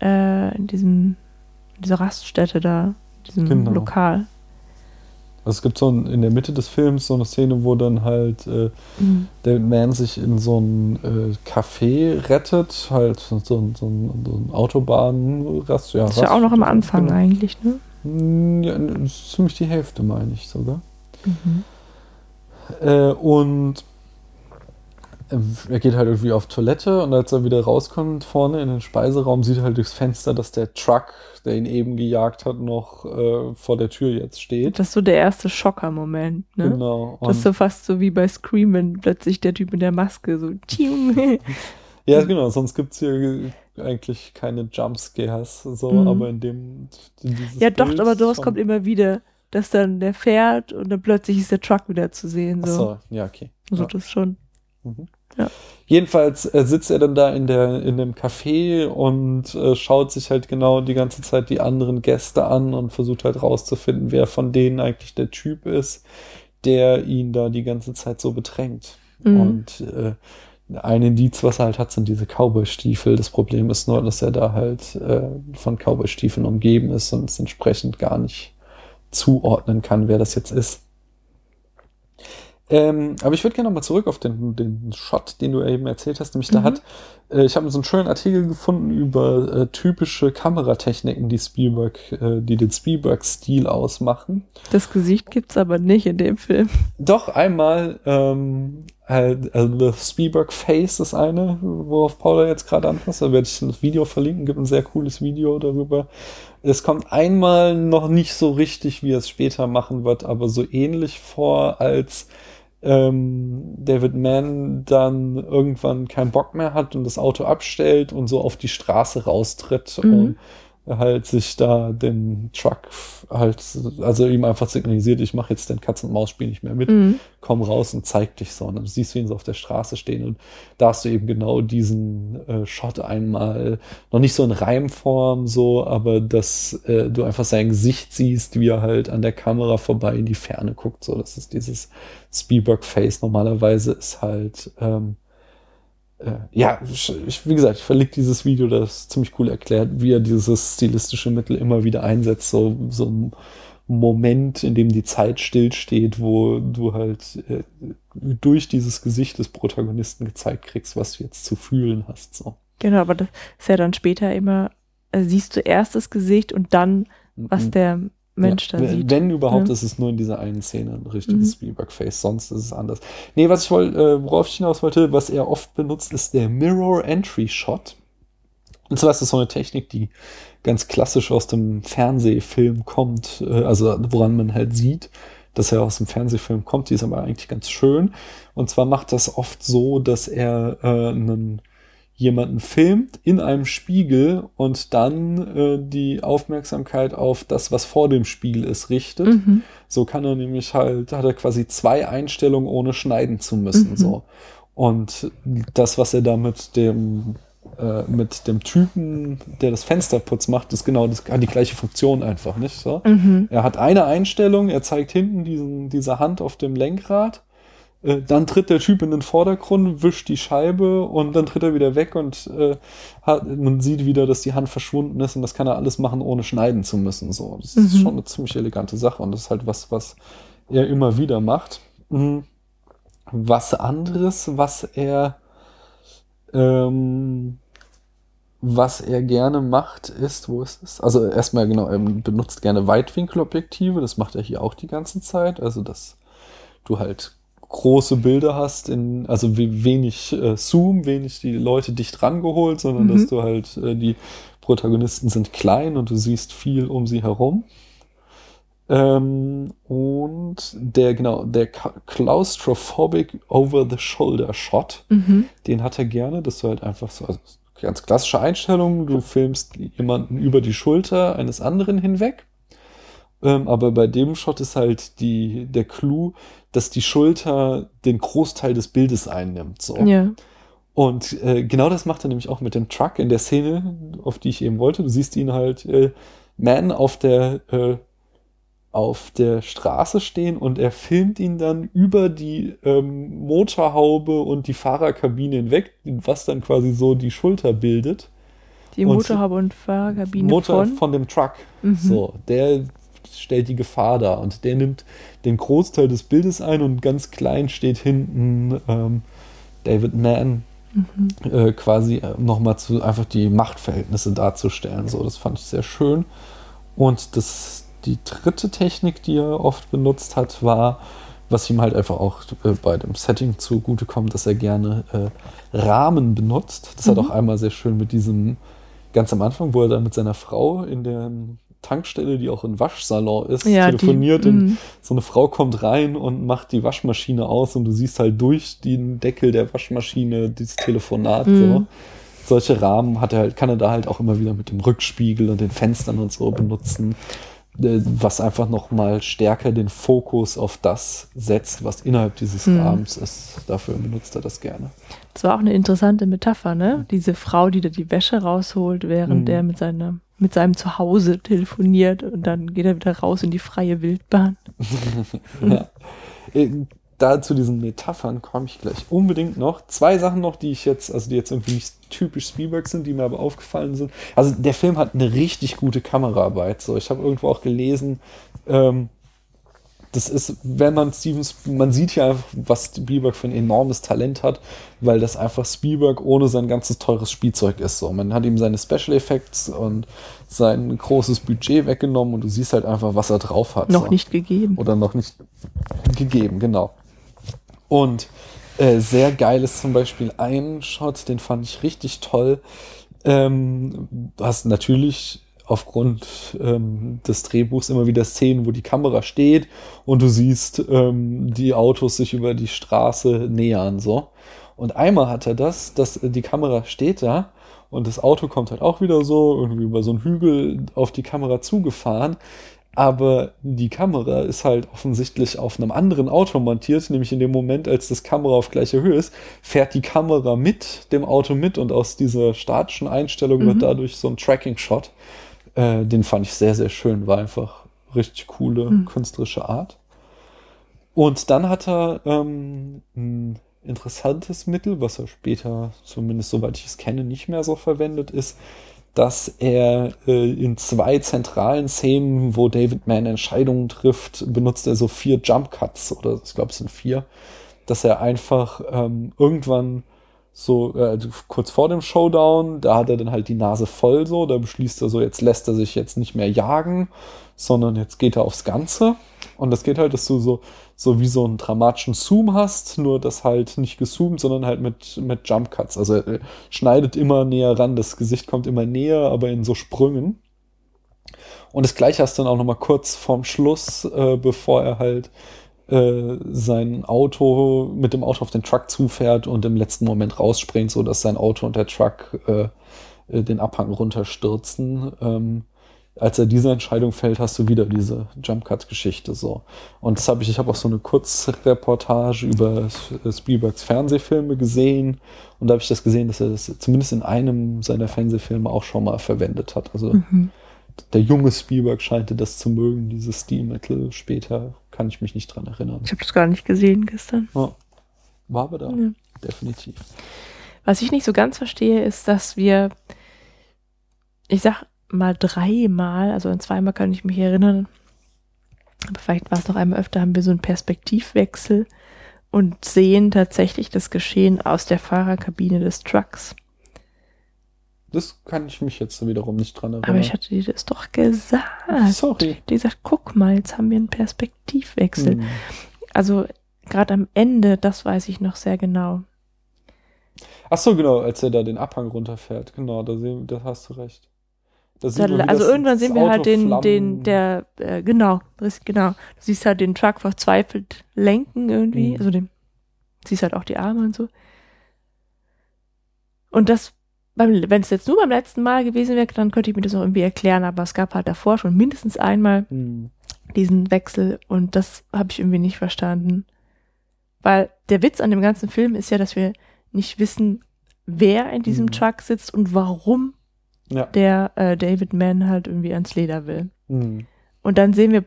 äh, in diesem, in dieser Raststätte da, diesem Genau. Lokal. Also es gibt so ein, in der Mitte des Films so eine Szene, wo dann halt äh, Mhm. David Mann sich in so ein äh, Café rettet, halt so, so, ein- so so ein Autobahnrast. Ja, Das ist ja auch noch am Anfang genau. eigentlich, ne? Mm, Ja, das ist ziemlich die Hälfte, meine ich sogar. Mhm. Äh, und er geht halt irgendwie auf Toilette und als er wieder rauskommt vorne in den Speiseraum, sieht er halt durchs Fenster, dass der Truck, der ihn eben gejagt hat, noch äh, vor der Tür jetzt steht. Das ist so der erste Schocker-Moment, ne? Genau. Das ist Und, so fast so wie bei Scream, wenn plötzlich der Typ in der Maske so, ja, genau, sonst gibt es hier eigentlich keine Jumpscares, so, Mhm. aber in dem. In ja, doch, Bild aber sowas kommt immer wieder, dass dann der fährt und dann plötzlich ist der Truck wieder zu sehen, Ach so. so, ja, okay. Also Ja. das schon. Mhm. Ja. Jedenfalls äh, sitzt er dann da in der in dem Café und äh, schaut sich halt genau die ganze Zeit die anderen Gäste an und versucht halt rauszufinden, wer von denen eigentlich der Typ ist, der ihn da die ganze Zeit so bedrängt. Mhm. Und äh, ein Indiz, was er halt hat, sind diese Cowboy-Stiefel. Das Problem ist nur, dass er da halt äh, von Cowboy-Stiefeln umgeben ist und es entsprechend gar nicht zuordnen kann, wer das jetzt ist. Ähm, aber ich würde gerne nochmal zurück auf den, den Shot, den du eben erzählt hast. Nämlich da Mhm. hat, äh, ich habe so einen schönen Artikel gefunden über äh, typische Kameratechniken, die Spielberg, äh, die den Spielberg-Stil ausmachen. Das Gesicht gibt's aber nicht in dem Film. Doch einmal, ähm, halt, also The Spielberg Face ist eine, worauf Paula jetzt gerade anpasst. Da werde ich das Video verlinken, gibt ein sehr cooles Video darüber. Es kommt einmal noch nicht so richtig, wie er es später machen wird, aber so ähnlich vor, als ähm, David Mann dann irgendwann keinen Bock mehr hat und das Auto abstellt und so auf die Straße raustritt Mhm. und halt sich da den Truck halt, also ihm einfach signalisiert, ich mache jetzt den Katz-und-Maus-Spiel nicht mehr mit, Mhm. komm raus und zeig dich so. Und dann siehst du ihn so auf der Straße stehen und da hast du eben genau diesen äh, Shot einmal, noch nicht so in Reimform so, aber dass äh, du einfach sein Gesicht siehst, wie er halt an der Kamera vorbei in die Ferne guckt. So, das ist dieses Spielberg-Face. Normalerweise ist halt, ähm, äh, ja, ich, wie gesagt, ich verlinke dieses Video, das ziemlich cool erklärt, wie er dieses stilistische Mittel immer wieder einsetzt. So, so ein Moment, in dem die Zeit stillsteht, wo du halt äh, durch dieses Gesicht des Protagonisten gezeigt kriegst, was du jetzt zu fühlen hast. So. Genau, aber das ist ja dann später immer, also siehst du erst das Gesicht und dann, was der Mensch ja, da wenn, sieht. Wenn überhaupt, Ja. ist es nur in dieser einen Szene ein richtiges Mhm. Spielberg-Face, sonst ist es anders. Nee, was ich wollte, äh, worauf ich hinaus wollte, was er oft benutzt, ist der Mirror Entry Shot. Und zwar ist das so eine Technik, die ganz klassisch aus dem Fernsehfilm kommt, äh, also woran man halt sieht, dass er aus dem Fernsehfilm kommt, die ist aber eigentlich ganz schön. Und zwar macht das oft so, dass er äh, einen jemanden filmt in einem Spiegel und dann äh, die Aufmerksamkeit auf das, was vor dem Spiegel ist, richtet. Mhm. So kann er nämlich halt, hat er quasi zwei Einstellungen, ohne schneiden zu müssen. Mhm. So. Und das, was er da mit dem, äh, mit dem Typen, der das Fenster putzt, macht, ist genau das, hat die gleiche Funktion einfach, nicht so? Mhm. Er hat eine Einstellung, er zeigt hinten diesen, diese Hand auf dem Lenkrad. Äh, Dann tritt der Typ in den Vordergrund, wischt die Scheibe und dann tritt er wieder weg und äh, hat, man sieht wieder, dass die Hand verschwunden ist und das kann er alles machen, ohne schneiden zu müssen. So, das ist Mhm. schon eine ziemlich elegante Sache und das ist halt was, was er immer wieder macht. Mhm. Was anderes, was er ähm, was er gerne macht, ist, wo ist es? Also erstmal genau, er benutzt gerne Weitwinkelobjektive, das macht er hier auch die ganze Zeit. Also dass du halt große Bilder hast, in, also we- wenig äh, Zoom, wenig die Leute dicht rangeholt, sondern Mhm. dass du halt, äh, die Protagonisten sind klein und du siehst viel um sie herum. Ähm, und der, genau, der Claustrophobic Over-the-Shoulder-Shot, Mhm. den hat er gerne, dass du halt einfach so, also ganz klassische Einstellung, du filmst jemanden über die Schulter eines anderen hinweg. Ähm, aber bei dem Shot ist halt die, der Clou, dass die Schulter den Großteil des Bildes einnimmt. So. Ja. Und äh, genau das macht er nämlich auch mit dem Truck in der Szene, auf die ich eben wollte. Du siehst ihn halt, äh, Man auf der, äh, auf der Straße stehen und er filmt ihn dann über die ähm, Motorhaube und die Fahrerkabine hinweg, was dann quasi so die Schulter bildet. Die Und- Motorhaube und Fahrerkabine Motor von. von dem Truck. Mhm. So, der stellt die Gefahr dar und der nimmt den Großteil des Bildes ein und ganz klein steht hinten ähm, David Mann Mhm. äh, quasi äh, nochmal zu einfach die Machtverhältnisse darzustellen. So, das fand ich sehr schön. Und das, die dritte Technik, die er oft benutzt hat, war, was ihm halt einfach auch äh, bei dem Setting zugutekommt, dass er gerne äh, Rahmen benutzt. Das hat Mhm. auch einmal sehr schön mit diesem, ganz am Anfang, wo er dann mit seiner Frau in der Tankstelle, die auch ein Waschsalon ist, Ja, die- telefoniert und mhm. so eine Frau kommt rein und macht die Waschmaschine aus und du siehst halt durch den Deckel der Waschmaschine dieses Telefonat so. Mhm. Solche Rahmen hat er halt, kann er da halt auch immer wieder mit dem Rückspiegel und den Fenstern und so benutzen, äh, was einfach nochmal stärker den Fokus auf das setzt, was innerhalb dieses Mhm. Rahmens ist. Dafür benutzt er das gerne. Das war auch eine interessante Metapher, ne? Diese Frau, die da die Wäsche rausholt, während Mhm. er mit seiner mit seinem Zuhause telefoniert und dann geht er wieder raus in die freie Wildbahn. ja. Äh, da zu diesen Metaphern komme ich gleich unbedingt noch. Zwei Sachen noch, die ich jetzt, also die jetzt irgendwie nicht typisch Spielberg sind, die mir aber aufgefallen sind. Also der Film hat eine richtig gute Kameraarbeit. So, ich habe irgendwo auch gelesen, ähm, das ist, wenn man Stevens, man sieht ja einfach, was Spielberg für ein enormes Talent hat, weil das einfach Spielberg ohne sein ganzes teures Spielzeug ist. So, man hat ihm seine Special Effects und sein großes Budget weggenommen und du siehst halt einfach, was er drauf hat. Noch so. nicht gegeben. Oder noch nicht gegeben, genau. Und äh, sehr geil ist zum Beispiel ein Shot, den fand ich richtig toll. Ähm, du hast natürlich aufgrund ähm, des Drehbuchs immer wieder Szenen, wo die Kamera steht und du siehst ähm, die Autos sich über die Straße nähern so. Und einmal hat er das, dass die Kamera steht da und das Auto kommt halt auch wieder so irgendwie über so einen Hügel auf die Kamera zugefahren. Aber die Kamera ist halt offensichtlich auf einem anderen Auto montiert, nämlich in dem Moment, als das Kamera auf gleicher Höhe ist, fährt die Kamera mit dem Auto mit und aus dieser statischen Einstellung Mhm. wird dadurch so ein Tracking-Shot. Äh, den fand ich sehr, sehr schön, war einfach richtig coole Mhm. künstlerische Art. Und dann hat er ähm, ein interessantes Mittel, was er später, zumindest soweit ich es kenne, nicht mehr so verwendet, ist, dass er äh, in zwei zentralen Szenen, wo David Mann Entscheidungen trifft, benutzt er so vier Jump Cuts oder ich glaube es sind vier, dass er einfach ähm, irgendwann so äh, kurz vor dem Showdown, da hat er dann halt die Nase voll so, da beschließt er so, jetzt lässt er sich jetzt nicht mehr jagen, sondern jetzt geht er aufs Ganze. Und das geht halt, dass du so, so wie so einen dramatischen Zoom hast, nur das halt nicht gezoomt, sondern halt mit, mit Jump Cuts. Also er schneidet immer näher ran, das Gesicht kommt immer näher, aber in so Sprüngen. Und das gleiche hast du dann auch nochmal kurz vorm Schluss, äh, bevor er halt äh, sein Auto mit dem Auto auf den Truck zufährt und im letzten Moment rausspringt, so dass sein Auto und der Truck äh, äh, den Abhang runterstürzen. Ähm, als er diese Entscheidung fällt, hast du wieder diese Jump Cut Geschichte so. Und das habe ich, ich habe auch so eine Kurzreportage über Spielbergs Fernsehfilme gesehen und da habe ich das gesehen, dass er das zumindest in einem seiner Fernsehfilme auch schon mal verwendet hat. Also Mhm. Der junge Spielberg scheinte das zu mögen, dieses Stilmittel. Später kann ich mich nicht dran erinnern. Ich habe das gar nicht gesehen gestern. Ja. War aber da, Ja. definitiv. Was ich nicht so ganz verstehe, ist, dass wir, ich sag mal dreimal, also an zweimal kann ich mich erinnern, aber vielleicht war es noch einmal öfter, haben wir so einen Perspektivwechsel und sehen tatsächlich das Geschehen aus der Fahrerkabine des Trucks. Das kann ich mich jetzt wiederum nicht dran erinnern. Aber ich hatte dir das doch gesagt. Sorry. Die gesagt, guck mal, jetzt haben wir einen Perspektivwechsel. Hm. Also gerade am Ende, das weiß ich noch sehr genau. Ach so, genau, als er da den Abhang runterfährt. Genau, da, sehen, da hast du recht. Da Da, wie also irgendwann sehen wir Auto halt den, Flammen- den, der, äh, genau, genau. Du siehst halt den Truck verzweifelt lenken irgendwie, Mhm. also den, siehst halt auch die Arme und so. Und das, wenn es jetzt nur beim letzten Mal gewesen wäre, dann könnte ich mir das noch irgendwie erklären, aber es gab halt davor schon mindestens einmal Hm. diesen Wechsel und das habe ich irgendwie nicht verstanden. Weil der Witz an dem ganzen Film ist ja, dass wir nicht wissen, wer in diesem Mhm. Truck sitzt und warum Ja. der äh, David Mann halt irgendwie ans Leder will. Hm. Und dann sehen wir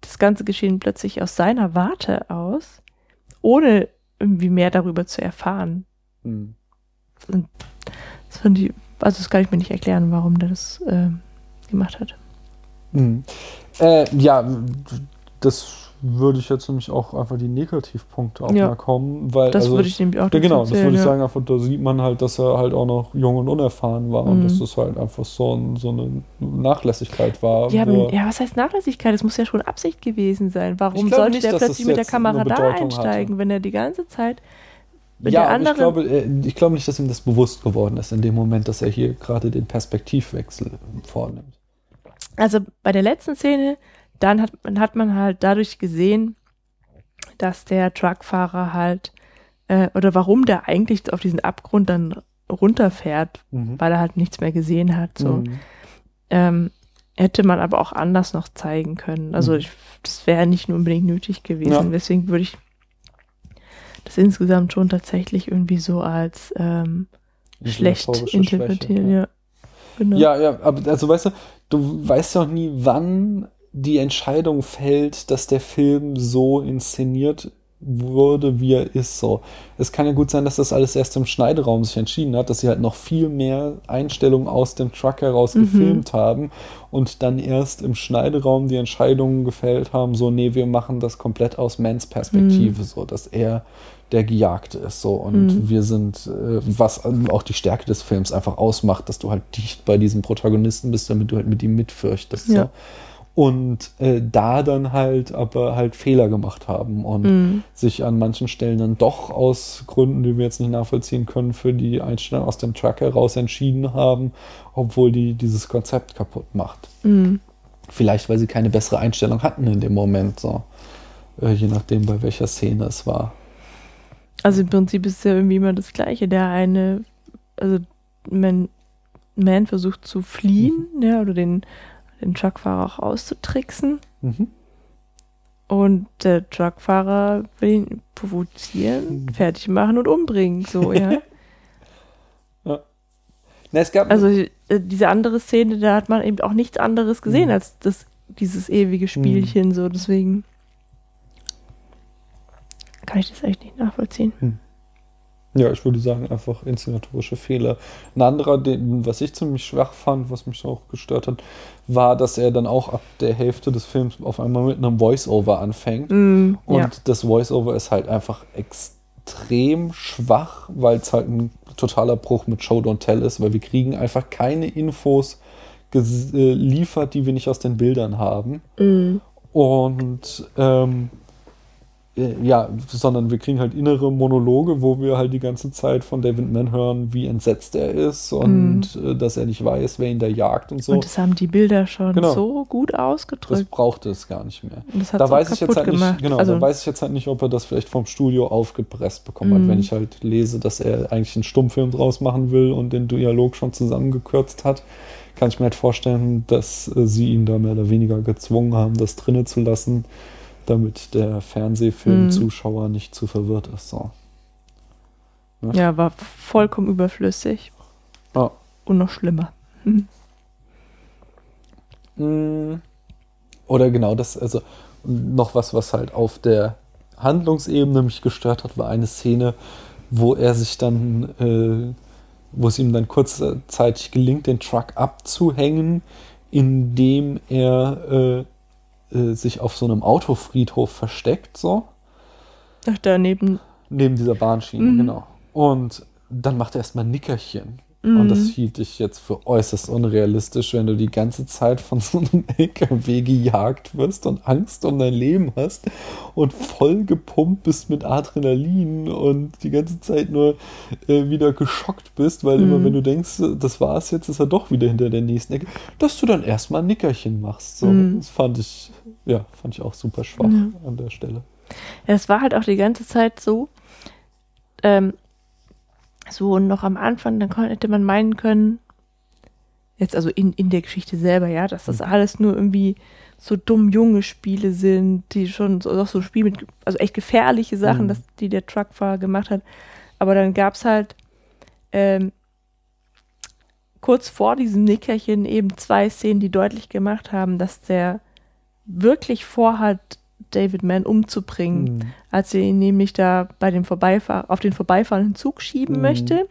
das ganze Geschehen plötzlich aus seiner Warte aus, ohne irgendwie mehr darüber zu erfahren. Hm. Und das fand ich, also das kann ich mir nicht erklären, warum der das äh, gemacht hat. Hm. Äh, ja, das würde ich jetzt nämlich auch einfach die Negativpunkte auch Ja. mal kommen, weil Das also, würde ich nämlich auch ja, genau, das würde ich sagen, einfach da sieht man halt, dass er halt auch noch jung und unerfahren war und Mhm. dass das halt einfach so, ein, so eine Nachlässigkeit war. Ja, ja, was heißt Nachlässigkeit? Das muss ja schon Absicht gewesen sein. Warum sollte nicht, der plötzlich mit der Kamera da einsteigen, hatte. wenn er die ganze Zeit mit ja, der anderen. ich glaube, äh, ich glaube nicht, dass ihm das bewusst geworden ist in dem Moment, dass er hier gerade den Perspektivwechsel vornimmt. Also bei der letzten Szene, dann hat, man- hat man halt dadurch gesehen, dass der Truckfahrer halt, äh, oder warum der eigentlich auf diesen Abgrund dann runterfährt, Mhm. weil er halt nichts mehr gesehen hat. So. Mhm. Ähm, hätte man aber auch anders noch zeigen können. Also Mhm. ich, das wäre nicht unbedingt nötig gewesen. Ja. Deswegen würde ich das insgesamt schon tatsächlich irgendwie so als ähm, schlecht interpretieren. Schwäche, Ja. Genau. Ja, ja, aber also weißt du, du weißt ja auch nie, wann die Entscheidung fällt, dass der Film so inszeniert wurde, wie er ist. So, es kann ja gut sein, dass das alles erst im Schneideraum sich entschieden hat, dass sie halt noch viel mehr Einstellungen aus dem Truck heraus Mhm. gefilmt haben und dann erst im Schneideraum die Entscheidungen gefällt haben, so, nee, wir machen das komplett aus Mans Perspektive, so, dass er der Gejagte ist, so, und Mhm. wir sind, äh, was auch die Stärke des Films einfach ausmacht, dass du halt dicht bei diesem Protagonisten bist, damit du halt mit ihm mitfürchtest, Ja. so. Und äh, da dann halt aber halt Fehler gemacht haben und Mhm. sich an manchen Stellen dann doch aus Gründen, die wir jetzt nicht nachvollziehen können, für die Einstellung aus dem Truck heraus entschieden haben, obwohl die dieses Konzept kaputt macht. Mhm. Vielleicht, weil sie keine bessere Einstellung hatten in dem Moment, so. Äh, je nachdem, bei welcher Szene es war. Also im Prinzip ist es ja irgendwie immer das Gleiche. Der eine, also Man, Man versucht zu fliehen, ja, oder den, den Truckfahrer auch auszutricksen. Mhm. Und der Truckfahrer will ihn provozieren, Mhm. fertig machen und umbringen, so, ja. Na, es gab Also äh, diese andere Szene, da hat man eben auch nichts anderes gesehen Mhm. als das, dieses ewige Spielchen, so, deswegen kann ich das echt nicht nachvollziehen. Ja, ich würde sagen, einfach inszenatorische Fehler. Ein anderer, den, was ich ziemlich schwach fand, was mich auch gestört hat, war, dass er dann auch ab der Hälfte des Films auf einmal mit einem Voice-Over anfängt. Mm, Und ja. das Voice-Over ist halt einfach extrem schwach, weil es halt ein totaler Bruch mit Show Don't Tell ist, weil wir kriegen einfach keine Infos geliefert, die wir nicht aus den Bildern haben. Mm, Und ähm, äh, ja, sondern wir kriegen halt innere Monologe, wo wir halt die ganze Zeit von David Mann hören, wie entsetzt er ist und äh, dass er nicht weiß, wer ihn da jagt und so. Mhm. Und das haben die Bilder schon Genau. so gut das ausgedrückt. brauchte es gar nicht mehr. Und das hat Da weiß ich jetzt halt gemacht. nicht, genau, also, da weiß ich jetzt halt nicht, ob er das vielleicht vom Studio aufgepresst bekommen hat, Mhm. wenn ich halt lese, dass er eigentlich einen Stummfilm draus machen will und den Dialog schon zusammengekürzt hat. Kann ich mir halt vorstellen, dass äh, sie ihn da mehr oder weniger gezwungen haben, das drinne zu lassen, damit der Mhm. Fernsehfilmzuschauer nicht zu verwirrt ist. So. ja, war vollkommen überflüssig. Ja. Und noch schlimmer. Mm. Oder genau das, also noch was, was halt auf der Handlungsebene mich gestört hat, war eine Szene, wo er sich dann, äh, wo es ihm dann kurzzeitig gelingt, den Truck abzuhängen, indem er äh, äh, sich auf so einem Autofriedhof versteckt, so Ach, daneben. neben dieser Bahnschiene, Mhm. genau. Und dann macht er erstmal Nickerchen. Mhm. Und das hielt ich jetzt für äußerst unrealistisch, wenn du die ganze Zeit von so einem LKW gejagt wirst und Angst um dein Leben hast und voll gepumpt bist mit Adrenalin und die ganze Zeit nur äh, wieder geschockt bist, weil immer Mhm. wenn du denkst, das war's jetzt, ist er doch wieder hinter der nächsten Ecke, dass du dann erstmal ein Nickerchen machst. So, Mhm. Das fand ich, ja, fand ich auch super schwach Ja. an der Stelle. Ja, es war halt auch die ganze Zeit so. Ähm, so und noch am Anfang, dann hätte man meinen können, jetzt also in, in der Geschichte selber, ja, dass das alles nur irgendwie so dumm junge Spiele sind, die schon so, auch so Spiele mit, also echt gefährliche Sachen, Mhm. dass, die der Truckfahrer gemacht hat. Aber dann gab es halt ähm, kurz vor diesem Nickerchen eben zwei Szenen, die deutlich gemacht haben, dass der wirklich vorhat, David Mann umzubringen Mhm. als er ihn nämlich da bei dem Vorbeifahr auf den vorbeifahrenden Zug schieben Mhm. möchte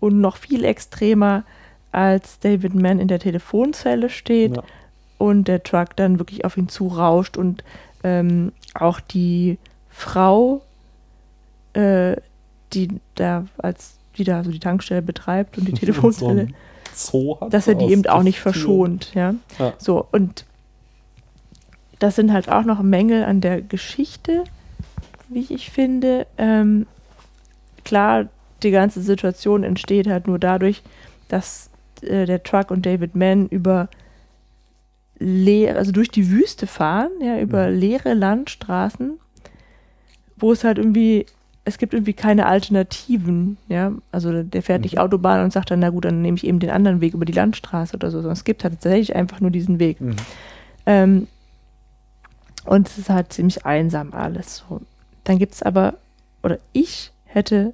und noch viel extremer, als David Mann in der Telefonzelle steht Ja. und der Truck dann wirklich auf ihn zurauscht und ähm, auch die Frau, äh, die da als die da so die Tankstelle betreibt und die Telefonzelle, So dass er die eben auch nicht verschont, ja. Ja. So, und das sind halt auch noch Mängel an der Geschichte, wie ich finde. Ähm, klar, die ganze Situation entsteht halt nur dadurch, dass äh, der Truck und David Mann über leere, also durch die Wüste fahren, ja, über leere Landstraßen, wo es halt irgendwie, es gibt irgendwie keine Alternativen, ja. Also der fährt nicht Mhm. Autobahn und sagt dann, na gut, dann nehme ich eben den anderen Weg über die Landstraße oder so, sondern es gibt halt tatsächlich einfach nur diesen Weg. Mhm. Ähm, und es ist halt ziemlich einsam alles. So. Dann gibt es aber, oder ich hätte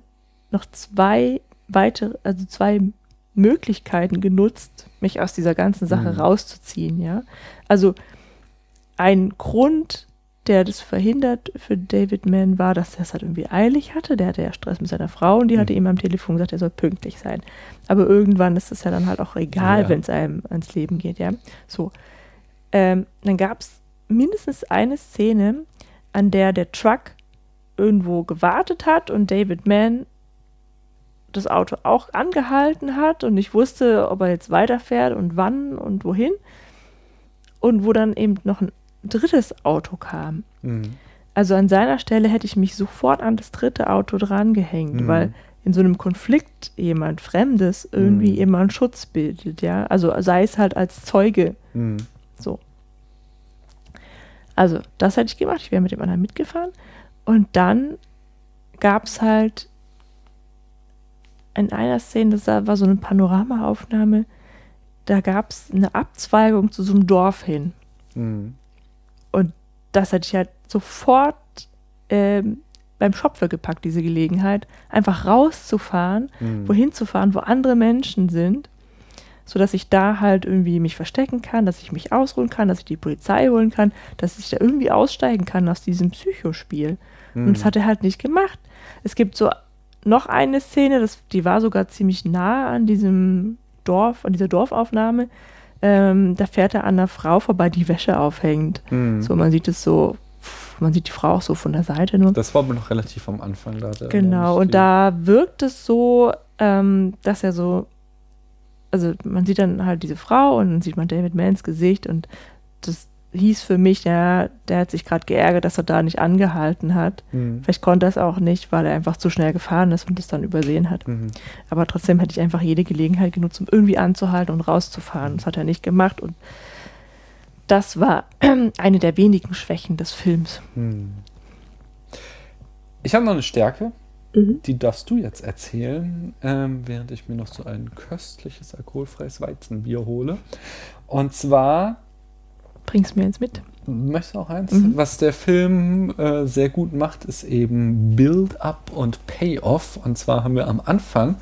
noch zwei weitere, also zwei Möglichkeiten genutzt, mich aus dieser ganzen Sache Mhm. rauszuziehen, ja. Also ein Grund, der das verhindert für David Mann war, dass er es halt irgendwie eilig hatte. Der hatte ja Stress mit seiner Frau und die hatte ihm am Telefon gesagt, er soll pünktlich sein. Aber irgendwann ist es ja dann halt auch egal, Ja. wenn es einem ans Leben geht, ja. So. Ähm, dann gab es mindestens eine Szene, an der der Truck irgendwo gewartet hat und David Mann das Auto auch angehalten hat und ich wusste, ob er jetzt weiterfährt und wann und wohin. Und wo dann eben noch ein drittes Auto kam. Mhm. Also an seiner Stelle hätte ich mich sofort an das dritte Auto drangehängt, Mhm. weil in so einem Konflikt jemand Fremdes irgendwie Mhm. immer einen Schutz bildet, ja. Also sei es halt als Zeuge Mhm. so. Also, das hätte ich gemacht. Ich wäre mit dem anderen mitgefahren. Und dann gab es halt in einer Szene, das war so eine Panoramaaufnahme, da gab es eine Abzweigung zu so einem Dorf hin. Mhm. Das hätte ich halt sofort ähm, beim Schopfe gepackt, diese Gelegenheit, einfach rauszufahren, Mhm. wohin zu fahren, wo andere Menschen sind, sodass ich da halt irgendwie mich verstecken kann, dass ich mich ausruhen kann, dass ich die Polizei holen kann, dass ich da irgendwie aussteigen kann aus diesem Psychospiel. Mhm. Und das hat er halt nicht gemacht. Es gibt so noch eine Szene, das, die war sogar ziemlich nah an diesem Dorf, an dieser Dorfaufnahme. Ähm, da fährt er an einer Frau vorbei, die Wäsche aufhängt. Mhm. So, man sieht es so, man sieht die Frau auch so von der Seite nur. Das war aber noch relativ am Anfang. Da Genau, und da wirkt es so, ähm, dass er so, also man sieht dann halt diese Frau und dann sieht man David Manns Gesicht und das hieß für mich, der, der hat sich gerade geärgert, dass er da nicht angehalten hat. Mhm. Vielleicht konnte er es auch nicht, weil er einfach zu schnell gefahren ist und es dann übersehen hat. Mhm. Aber trotzdem hätte ich einfach jede Gelegenheit genutzt, um irgendwie anzuhalten und rauszufahren. Das hat er nicht gemacht und das war eine der wenigen Schwächen des Films. Mhm. Ich habe noch eine Stärke, Mhm. die darfst du jetzt erzählen, ähm, während ich mir noch so ein köstliches alkoholfreies Weizenbier hole. Und zwar Bring's mir jetzt mit. Möchtest du auch eins? Mhm. Was der Film äh, sehr gut macht, ist eben Build-up und Payoff. Und zwar haben wir am Anfang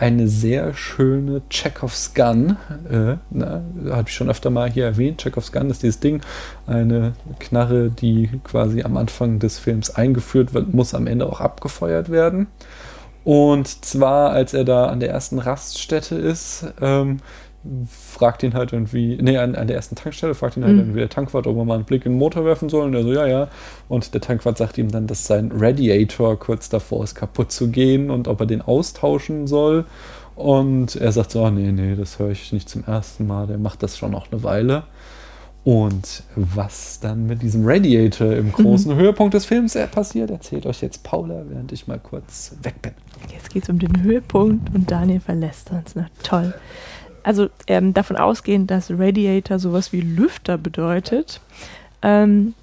eine sehr schöne Chekhovs Gun. Äh, na, habe ich schon öfter mal hier erwähnt. Chekhovs Gun ist dieses Ding, eine Knarre, die quasi am Anfang des Films eingeführt wird, muss am Ende auch abgefeuert werden. Und zwar, als er da an der ersten Raststätte ist, ähm, fragt ihn halt irgendwie, nee, an, an der ersten Tankstelle fragt ihn halt Mhm. irgendwie der Tankwart, ob er mal einen Blick in den Motor werfen soll. Und er so, ja, ja. Und der Tankwart sagt ihm dann, dass sein Radiator kurz davor ist, kaputt zu gehen und ob er den austauschen soll. Und er sagt so, ah, nee, nee, das höre ich nicht zum ersten Mal. Der macht das schon auch eine Weile. Und was dann mit diesem Radiator im großen Höhepunkt des Films äh, passiert, erzählt euch jetzt Paula, während ich mal kurz weg bin. Jetzt geht es um den Höhepunkt und Daniel verlässt uns. Na toll. Also ähm, davon ausgehend, dass Radiator sowas wie Lüfter bedeutet, ähm,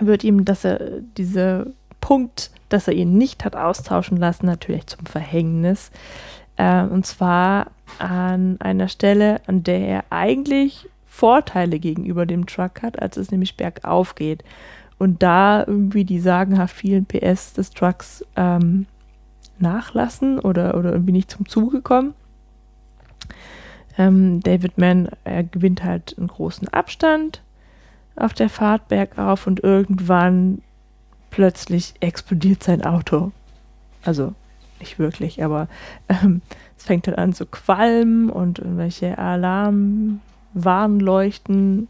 wird ihm, dass er dieser Punkt, dass er ihn nicht hat austauschen lassen, natürlich zum Verhängnis. Ähm, und zwar an einer Stelle, an der er eigentlich Vorteile gegenüber dem Truck hat, als es nämlich bergauf geht. Und da irgendwie die sagenhaft vielen PS des Trucks ähm, nachlassen oder, oder irgendwie nicht zum Zuge kommen. Ähm, David Mann, er gewinnt halt einen großen Abstand auf der Fahrt bergauf und irgendwann plötzlich explodiert sein Auto. Also nicht wirklich, aber ähm, es fängt dann an zu qualmen und irgendwelche Alarmwarnleuchten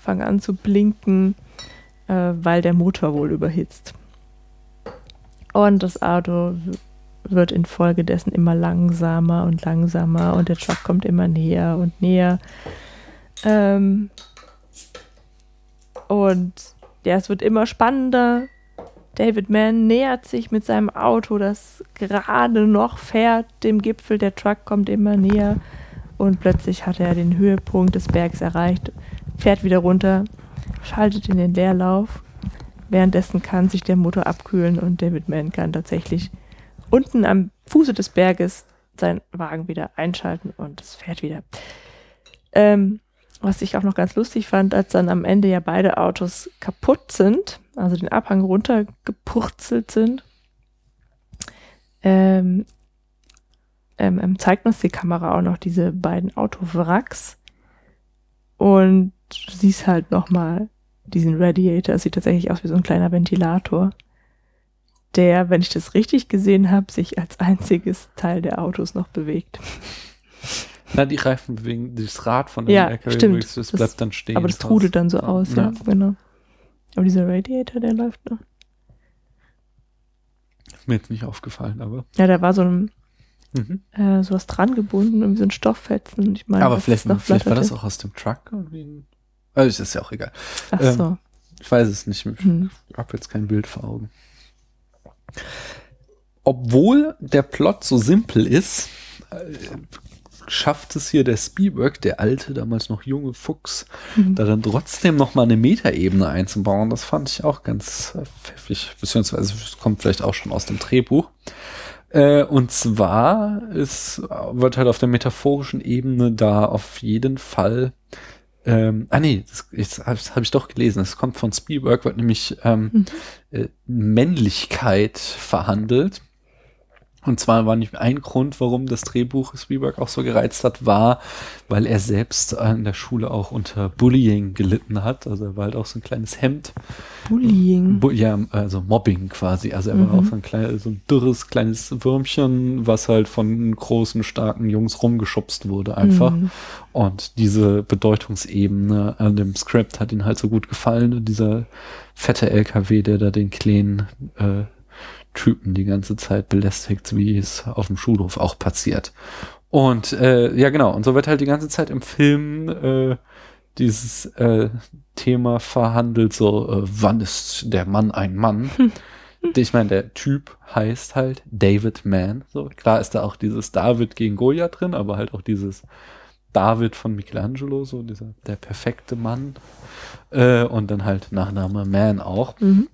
fangen an zu blinken, äh, weil der Motor wohl überhitzt. Und das Auto wird infolgedessen immer langsamer und langsamer und der Truck kommt immer näher und näher. Ähm, und ja, es wird immer spannender. David Mann nähert sich mit seinem Auto, das gerade noch fährt, dem Gipfel. Der Truck kommt immer näher und plötzlich hat er den Höhepunkt des Bergs erreicht, fährt wieder runter, schaltet in den Leerlauf. Währenddessen kann sich der Motor abkühlen und David Mann kann tatsächlich unten am Fuße des Berges seinen Wagen wieder einschalten und es fährt wieder. Ähm, was ich auch noch ganz lustig fand, als dann am Ende ja beide Autos kaputt sind, also den Abhang runtergepurzelt sind, ähm, ähm, ähm, zeigt uns die Kamera auch noch diese beiden Autowracks und siehst halt nochmal diesen Radiator. Es sieht tatsächlich aus wie so ein kleiner Ventilator, der, wenn ich das richtig gesehen habe, sich als einziges Teil der Autos noch bewegt. Na, die Reifen bewegen, das Rad von dem Ja, LKW, stimmt. das, das bleibt dann stehen. Aber das fast. trudelt dann so aus, ja, Ja. genau. Aber dieser Radiator, der läuft noch. Ist mir jetzt nicht aufgefallen, aber. Ja, da war so ein Mhm. äh, sowas dran gebunden, irgendwie so ein Stofffetzen. Ich meine, aber vielleicht, noch vielleicht war das auch aus dem Truck Also, es ist ja auch egal. Ach ähm, so. Ich weiß es nicht. Ich Hm. habe jetzt kein Bild vor Augen. Obwohl der Plot so simpel ist, äh, schafft es hier der Spielberg, der alte, damals noch junge Fuchs, Mhm. da dann trotzdem noch mal eine Metaebene einzubauen. Das fand ich auch ganz äh, pfiffig, beziehungsweise es kommt vielleicht auch schon aus dem Drehbuch. Äh, und zwar ist, wird halt auf der metaphorischen Ebene da auf jeden Fall ähm, ah nee, das, das habe hab ich doch gelesen. Es kommt von Spielberg, wird nämlich ähm, Mhm. äh, Männlichkeit verhandelt. Und zwar war nicht ein Grund, warum das Drehbuch Spielberg auch so gereizt hat, war, weil er selbst an der Schule auch unter Bullying gelitten hat. Also er war halt auch so ein kleines Hemd. Bullying. Bu ja, also Mobbing quasi. Also er Mhm. war auch so ein kleines, so ein dürres kleines Würmchen, was halt von großen, starken Jungs rumgeschubst wurde einfach. Mhm. Und diese Bedeutungsebene an dem Skript hat ihn halt so gut gefallen. Und dieser fette LKW, der da den kleinen äh, Typen die ganze Zeit belästigt, wie es auf dem Schulhof auch passiert. Und äh, ja, genau. Und so wird halt die ganze Zeit im Film äh, dieses äh, Thema verhandelt, so äh, wann ist der Mann ein Mann? ich meine, der Typ heißt halt David Mann. So klar ist da auch dieses David gegen Goliath drin, aber halt auch dieses David von Michelangelo, so dieser der perfekte Mann. Äh, und dann halt Nachname Man auch. Mhm.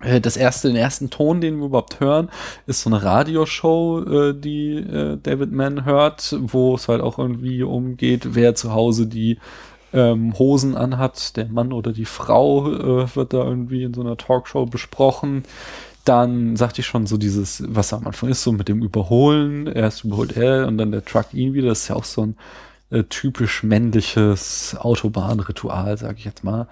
Äh, Das erste, den ersten Ton, den wir überhaupt hören, ist so eine Radioshow, äh, die äh, David Mann hört, wo es halt auch irgendwie umgeht, wer zu Hause die ähm, Hosen anhat, der Mann oder die Frau, äh, wird da irgendwie in so einer Talkshow besprochen. Dann sagte ich schon so dieses, was am Anfang ist, so mit dem Überholen. Erst überholt er und dann der Truck ihn wieder. Das ist ja auch so ein äh, typisch männliches Autobahnritual, sage ich jetzt mal.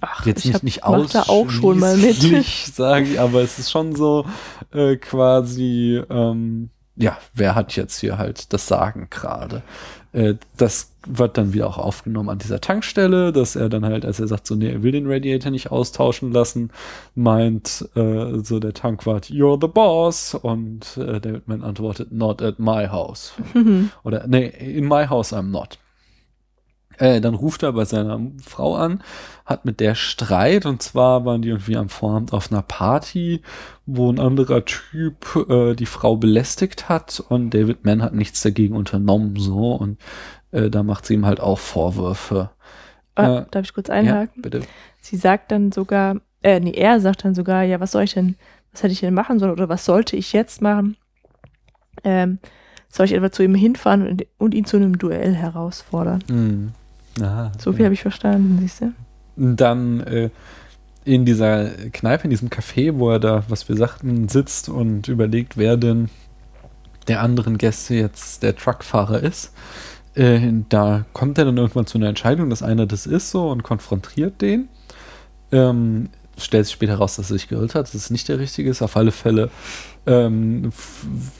Ach, jetzt ich nicht, hab- nicht mach da auch schon mal mit. sage ich, aber es ist schon so äh, quasi, ähm, ja, wer hat jetzt hier halt das Sagen gerade? Äh, das wird dann wieder auch aufgenommen an dieser Tankstelle, dass er dann halt, als er sagt, so, nee, er will den Radiator nicht austauschen lassen, meint äh, so der Tankwart, you're the boss und äh, David Mann antwortet, not at my house. Mhm. Oder, nee, in my house I'm not. Äh, dann ruft er bei seiner Frau an, hat mit der Streit und zwar waren die irgendwie am Vorabend auf einer Party, wo ein anderer Typ äh, die Frau belästigt hat und David Mann hat nichts dagegen unternommen so und äh, da macht sie ihm halt auch Vorwürfe. Ah, Äh, darf ich kurz Ja, einhaken? bitte. Sie sagt dann sogar, äh, nee, er sagt dann sogar, ja, was soll ich denn, was hätte ich denn machen sollen oder was sollte ich jetzt machen? Ähm, soll ich etwa zu ihm hinfahren und, und ihn zu einem Duell herausfordern? Hm. Ah, So viel habe ich verstanden, siehst du? dann äh, in dieser Kneipe, in diesem Café, wo er da, was wir sagten, sitzt und überlegt, wer denn der anderen Gäste jetzt der Truckfahrer ist. Äh, da kommt er dann irgendwann zu einer Entscheidung, dass einer das ist so und konfrontiert den. Ähm, stellt sich später raus, dass er sich geirrt hat, dass es nicht der richtige ist. Auf alle Fälle, ähm,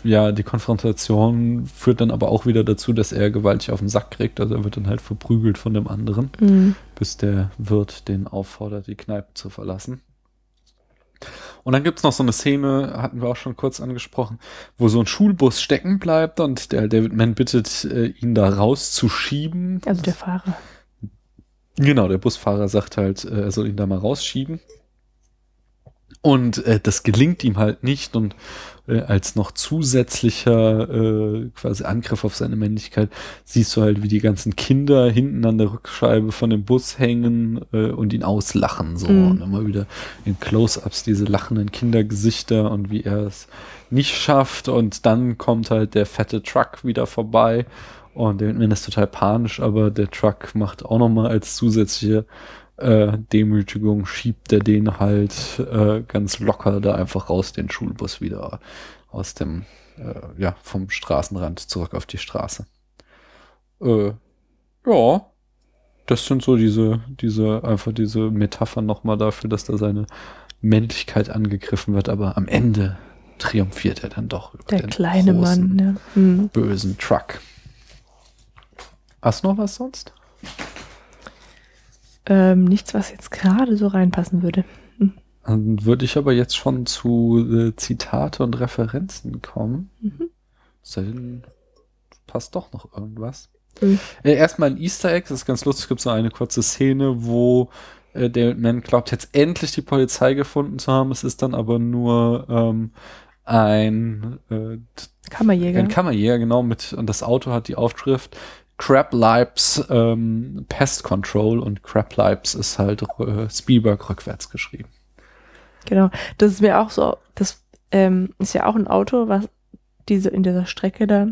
ja, die Konfrontation führt dann aber auch wieder dazu, dass er gewaltig auf den Sack kriegt. Also er wird dann halt verprügelt von dem anderen Mhm. bis der Wirt den auffordert, die Kneipe zu verlassen. Und dann gibt's noch so eine Szene, hatten wir auch schon kurz angesprochen, wo so ein Schulbus stecken bleibt und der David Mann bittet, äh, ihn da rauszuschieben. Also der Fahrer. Genau, der Busfahrer sagt halt, äh, er soll ihn da mal rausschieben. Und äh, das gelingt ihm halt nicht und äh, als noch zusätzlicher äh, quasi Angriff auf seine Männlichkeit siehst du halt, wie die ganzen Kinder hinten an der Rückscheibe von dem Bus hängen äh, und ihn auslachen so. Mhm. und immer wieder in Close-ups diese lachenden Kindergesichter und wie er es nicht schafft. Und dann kommt halt der fette Truck wieder vorbei. Und der Mann ist total panisch, aber der Truck macht auch nochmal als zusätzliche äh, Demütigung, schiebt er den halt äh, ganz locker da einfach raus, den Schulbus wieder aus dem, äh, ja, vom Straßenrand zurück auf die Straße. Äh, ja, das sind so diese, diese, einfach diese Metaphern nochmal dafür, dass da seine Männlichkeit angegriffen wird, aber am Ende triumphiert er dann doch über Der den kleine großen, Mann, ja. Hm. bösen Truck. Hast du noch was sonst? Ähm, nichts, was jetzt gerade so reinpassen würde. Dann würde ich aber jetzt schon zu äh, Zitate und Referenzen kommen. Mhm. Denn, passt doch noch irgendwas. Mhm. Äh, erstmal ein Easter Egg, das ist ganz lustig, es gibt so eine kurze Szene, wo äh, David Mann glaubt, jetzt endlich die Polizei gefunden zu haben. Es ist dann aber nur ähm, ein, äh, Kammerjäger. ein Kammerjäger, genau, mit, und das Auto hat die Aufschrift Crab Lipes ähm, Pest Control und Crab Lipes ist halt äh, Spielberg rückwärts geschrieben. Genau. Das ist mir auch so, das ähm, ist ja auch ein Auto, was diese in dieser Strecke da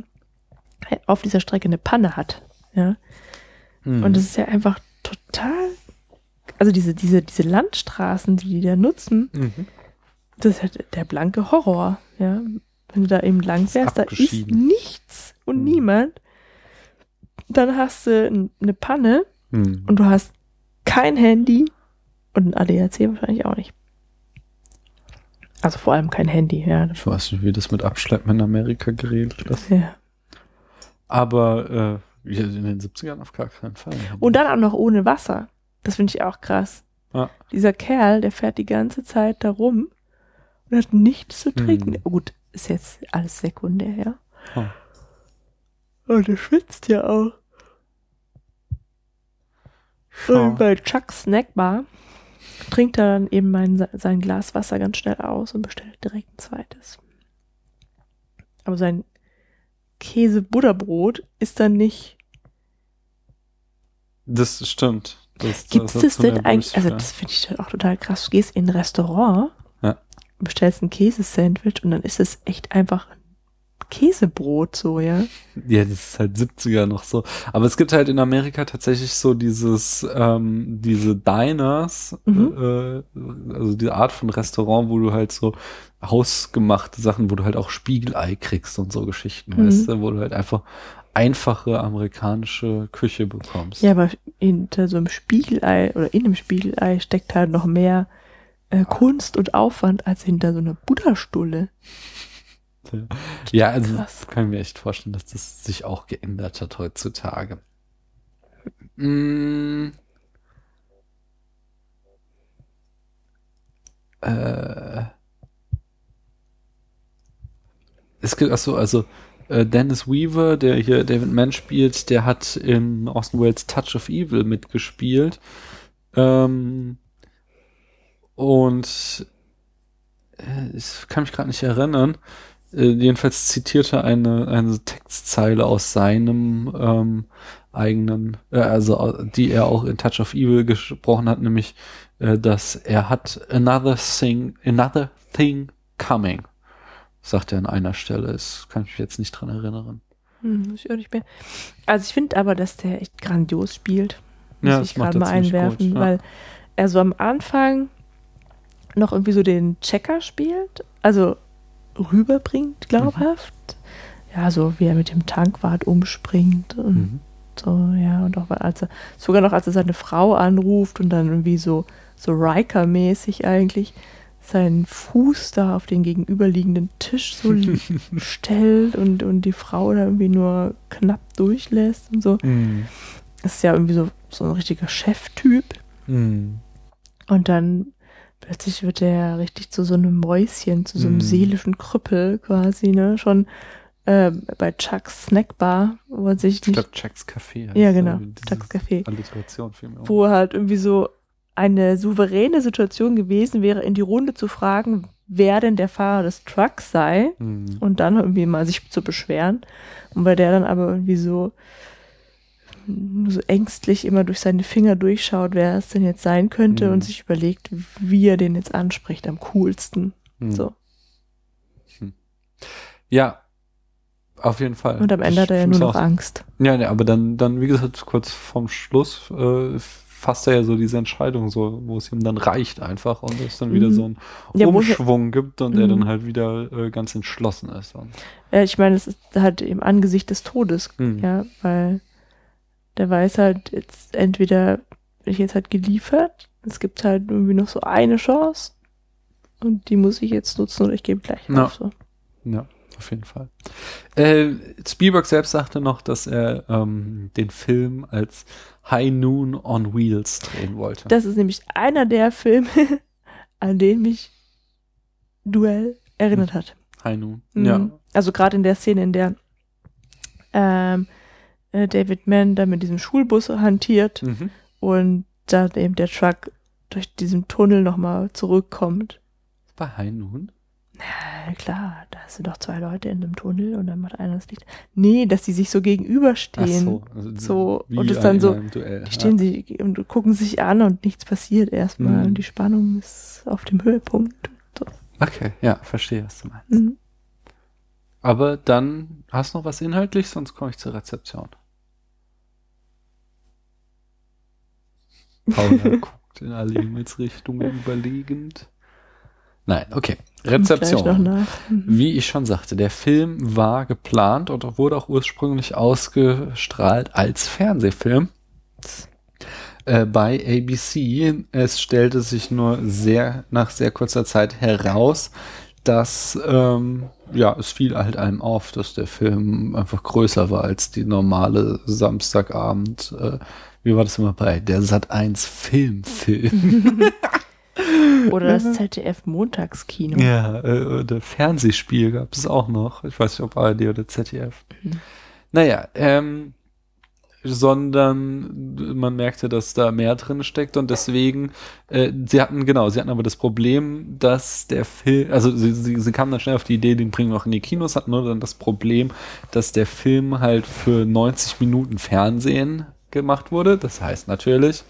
auf dieser Strecke eine Panne hat. Ja. Hm. Und das ist ja einfach total, also diese, diese, diese Landstraßen, die die da nutzen, Mhm. das ist halt der blanke Horror. Ja. Wenn du da eben lang fährst, da ist nichts und Hm. niemand. Dann hast du eine Panne Hm. und du hast kein Handy und ein ADAC wahrscheinlich auch nicht. Also vor allem kein Handy, ja. Ich weiß nicht, wie das mit Abschleppen in Amerika geregelt ist. ja. Aber äh, in den 70ern auf gar keinen Fall. Und dann auch noch ohne Wasser. Das finde ich auch krass. Ja. Dieser Kerl, der fährt die ganze Zeit da rum und hat nichts zu trinken. Hm. Gut, ist jetzt alles sekundär, ja. Oh. Und der schwitzt ja auch. Und bei Chuck's Snackbar trinkt er dann eben mein, sein Glas Wasser ganz schnell aus und bestellt direkt ein zweites. Aber sein Käse-Butterbrot ist dann nicht. Das stimmt. Das, Gibt es das das denn eigentlich? Also, das finde ich dann auch total krass. Du gehst in ein Restaurant, Ja. bestellst ein Käsesandwich und dann ist es echt einfach ein Käsebrot, so, ja. Ja, das ist halt 70er noch so. Aber es gibt halt in Amerika tatsächlich so dieses, ähm, diese Diners, Mhm. äh, also die Art von Restaurant, wo du halt so hausgemachte Sachen, wo du halt auch Spiegelei kriegst und so Geschichten, Mhm. weißt du, wo du halt einfach einfache amerikanische Küche bekommst. Ja, aber hinter so einem Spiegelei oder in einem Spiegelei steckt halt noch mehr äh, Kunst und Aufwand als hinter so einer Buddhastulle. Ja, also Krass. kann ich mir echt vorstellen, dass das sich auch geändert hat heutzutage. Mm. Äh. Es gibt, achso, also äh, Dennis Weaver, der hier David Mann spielt, der hat in Austin Wales Touch of Evil mitgespielt. Ähm, und äh, ich kann mich gerade nicht erinnern. Äh, jedenfalls zitierte eine, eine Textzeile aus seinem ähm, eigenen, äh, also die er auch in Touch of Evil gesprochen hat, nämlich, äh, dass er hat another thing, another thing coming, sagt er an einer Stelle. Das kann ich mich jetzt nicht dran erinnern. Hm, muss ich auch nicht mehr. Also ich finde aber, dass der echt grandios spielt. Muss Ja, ich gerade er mal einwerfen, gut, ja. weil er so am Anfang noch irgendwie so den Checker spielt, also rüberbringt, glaubhaft. Ja, so wie er mit dem Tankwart umspringt und Mhm. so, ja, und auch als er, sogar noch als er seine Frau anruft und dann irgendwie so, so Riker-mäßig eigentlich seinen Fuß da auf den gegenüberliegenden Tisch so stellt und, und die Frau da irgendwie nur knapp durchlässt und so. Mhm. Das ist ja irgendwie so, so ein richtiger Cheftyp. Mhm. Und dann plötzlich wird er richtig zu so einem Mäuschen, zu so einem Mhm. seelischen Krüppel quasi, ne? Schon äh, bei Chucks Snackbar, wo er sich Ich nicht glaube, Jack's Café. heißt Ja, genau. Chucks Café. Alliteration fiel mir auf. wo halt irgendwie so eine souveräne Situation gewesen wäre, in die Runde zu fragen, wer denn der Fahrer des Trucks sei Mhm. und dann irgendwie mal sich zu beschweren. Und bei der dann aber irgendwie so so ängstlich immer durch seine Finger durchschaut, wer es denn jetzt sein könnte Mhm. und sich überlegt, wie er den jetzt anspricht am coolsten. Mhm. So. Ja, auf jeden Fall. Und am Ende hat er ja Ich nur noch Angst. Ja, ne, aber dann, dann, wie gesagt, kurz vorm Schluss äh, fasst er ja so diese Entscheidung, so, wo es ihm dann reicht einfach und es dann wieder Mhm. so einen Ja, Umschwung gibt und er Mhm. dann halt wieder äh, ganz entschlossen ist. Und, Ja, ich meine, es ist halt im Angesicht des Todes, Mhm. ja, weil der weiß halt jetzt entweder bin ich jetzt halt geliefert, es gibt halt irgendwie noch so eine Chance und die muss ich jetzt nutzen oder ich gebe gleich Ja. auf. So. Ja, auf jeden Fall. Äh, Spielberg selbst sagte noch, dass er ähm, den Film als High Noon on Wheels drehen wollte. Das ist nämlich einer der Filme, an den mich Duell erinnert hat. High Noon. Mhm. Ja. Also gerade in der Szene, in der ähm, äh, David Mann da mit diesem Schulbus hantiert Mhm. und dann eben der Truck durch diesen Tunnel nochmal zurückkommt. Bei High Noon? Ja, klar, da sind doch zwei Leute in einem Tunnel und dann macht einer das Licht. Nee, dass die sich so gegenüberstehen. Ach so. Also So, und es dann so- Duell. Die stehen sich und gucken sich an und nichts passiert erstmal. Mhm. Und die Spannung ist auf dem Höhepunkt. So. ja. Okay, ja, verstehe, was du meinst. Mhm. Aber dann hast du noch was inhaltlich, sonst komme ich zur Rezeption. Paula guckt in alle Himmelsrichtungen überlegend. Nein, okay. Rezeption. Mhm. Wie ich schon sagte, der Film war geplant und wurde auch ursprünglich ausgestrahlt als Fernsehfilm äh, bei ABC. Es stellte sich nur sehr nach sehr kurzer Zeit heraus, dass ähm, ja es fiel halt einem auf, dass der Film einfach größer war als die normale Samstagabend. Äh, wie war das immer bei der Sat 1 Filmfilm? Oder das ZDF Montagskino. Ja, äh, oder Fernsehspiel gab es auch noch. Ich weiß nicht, ob ARD oder ZDF. Naja, ähm, sondern man merkte, dass da mehr drin steckt und deswegen, äh, sie hatten, genau, sie hatten aber das Problem, dass der Film, also sie, sie, sie kamen dann schnell auf die Idee, den bringen wir auch in die Kinos, hatten nur dann das Problem, dass der Film halt für 90 Minuten Fernsehen gemacht wurde. Das heißt natürlich,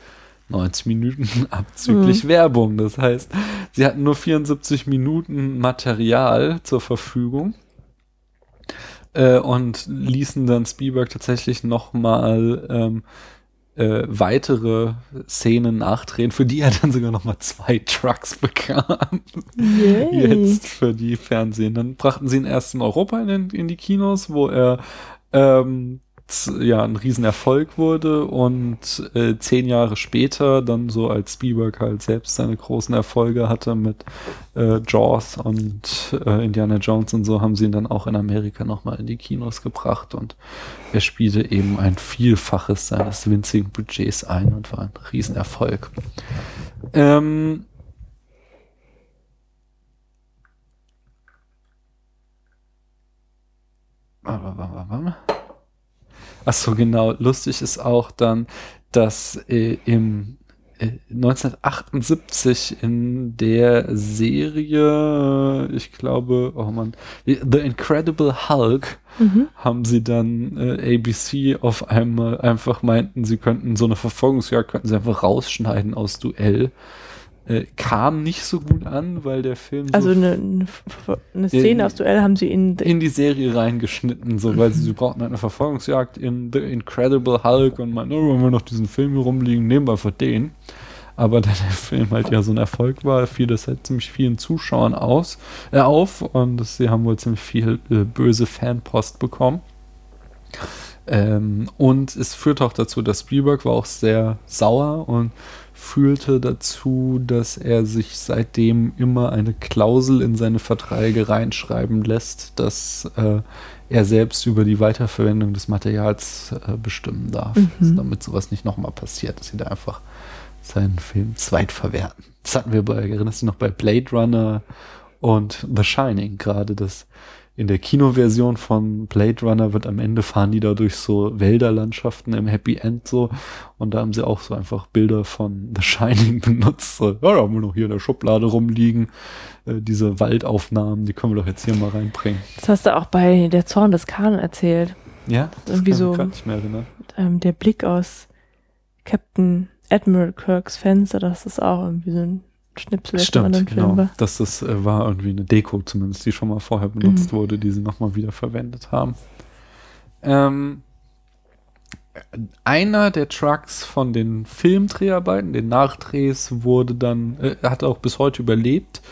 90 Minuten abzüglich Werbung. Das heißt, sie hatten nur 74 Minuten Material zur Verfügung äh, und ließen dann Spielberg tatsächlich nochmal ähm, äh, weitere Szenen nachdrehen, für die er dann sogar nochmal zwei Trucks bekam. Yay. Jetzt für die Fernsehen. Dann brachten sie ihn erst in Europa in, in die Kinos, wo er ähm, ja ein Riesenerfolg wurde und äh, zehn Jahre später dann so als Spielberg halt selbst seine großen Erfolge hatte mit äh, Jaws und äh, Indiana Jones und so haben sie ihn dann auch in Amerika nochmal in die Kinos gebracht und er spielte eben ein Vielfaches seines winzigen Budgets ein und war ein Riesenerfolg. Ähm, Ach so, genau. Lustig ist auch dann, dass äh, im äh, 1978 in der Serie, äh, ich glaube, oh man, The Incredible Hulk, Mhm. haben sie dann äh, ABC auf einmal einfach meinten, sie könnten so eine Verfolgungsjagd könnten sie einfach rausschneiden aus Duell. Äh, kam nicht so gut an, weil der Film so Also eine, eine, eine Szene Ja, aus Duell haben sie in, in die Serie reingeschnitten, so, weil sie, sie brauchten halt eine Verfolgungsjagd in The Incredible Hulk und meinten, oh, wenn wir noch diesen Film hier rumliegen, nehmen wir einfach den. Aber da der Film halt ja so ein Erfolg war, fiel das halt ziemlich vielen Zuschauern aus, äh, auf und sie haben wohl ziemlich viel äh, böse Fanpost bekommen. Ähm, und es führt auch dazu, dass Spielberg war auch sehr sauer und fühlte dazu, dass er sich seitdem immer eine Klausel in seine Verträge reinschreiben lässt, dass äh, er selbst über die Weiterverwendung des Materials äh, bestimmen darf, Mhm. dass damit sowas nicht nochmal passiert, dass sie da einfach seinen Film zweitverwerten. Das hatten wir bei, erinnerst du noch bei Blade Runner und The Shining gerade, dass in der Kinoversion von Blade Runner wird am Ende fahren die da durch so Wälderlandschaften im Happy End so und da haben sie auch so einfach Bilder von The Shining benutzt. So, ja, da haben wir noch hier in der Schublade rumliegen. Äh, diese Waldaufnahmen, die können wir doch jetzt hier mal reinbringen. Das hast du auch bei Der Zorn des Khan erzählt. Ja, das Irgendwie so- ich gar nicht mehr erinnern. Ähm, der Blick aus Captain Admiral Kirks Fenster, das ist auch irgendwie so ein Schnipsel Stimmt, genau. war. Das, das äh, war irgendwie eine Deko zumindest, die schon mal vorher benutzt Mhm. wurde, die sie nochmal wieder verwendet haben. Ähm, einer der Trucks von den Filmdreharbeiten, den Nachdrehs, wurde dann, äh, hat auch bis heute überlebt.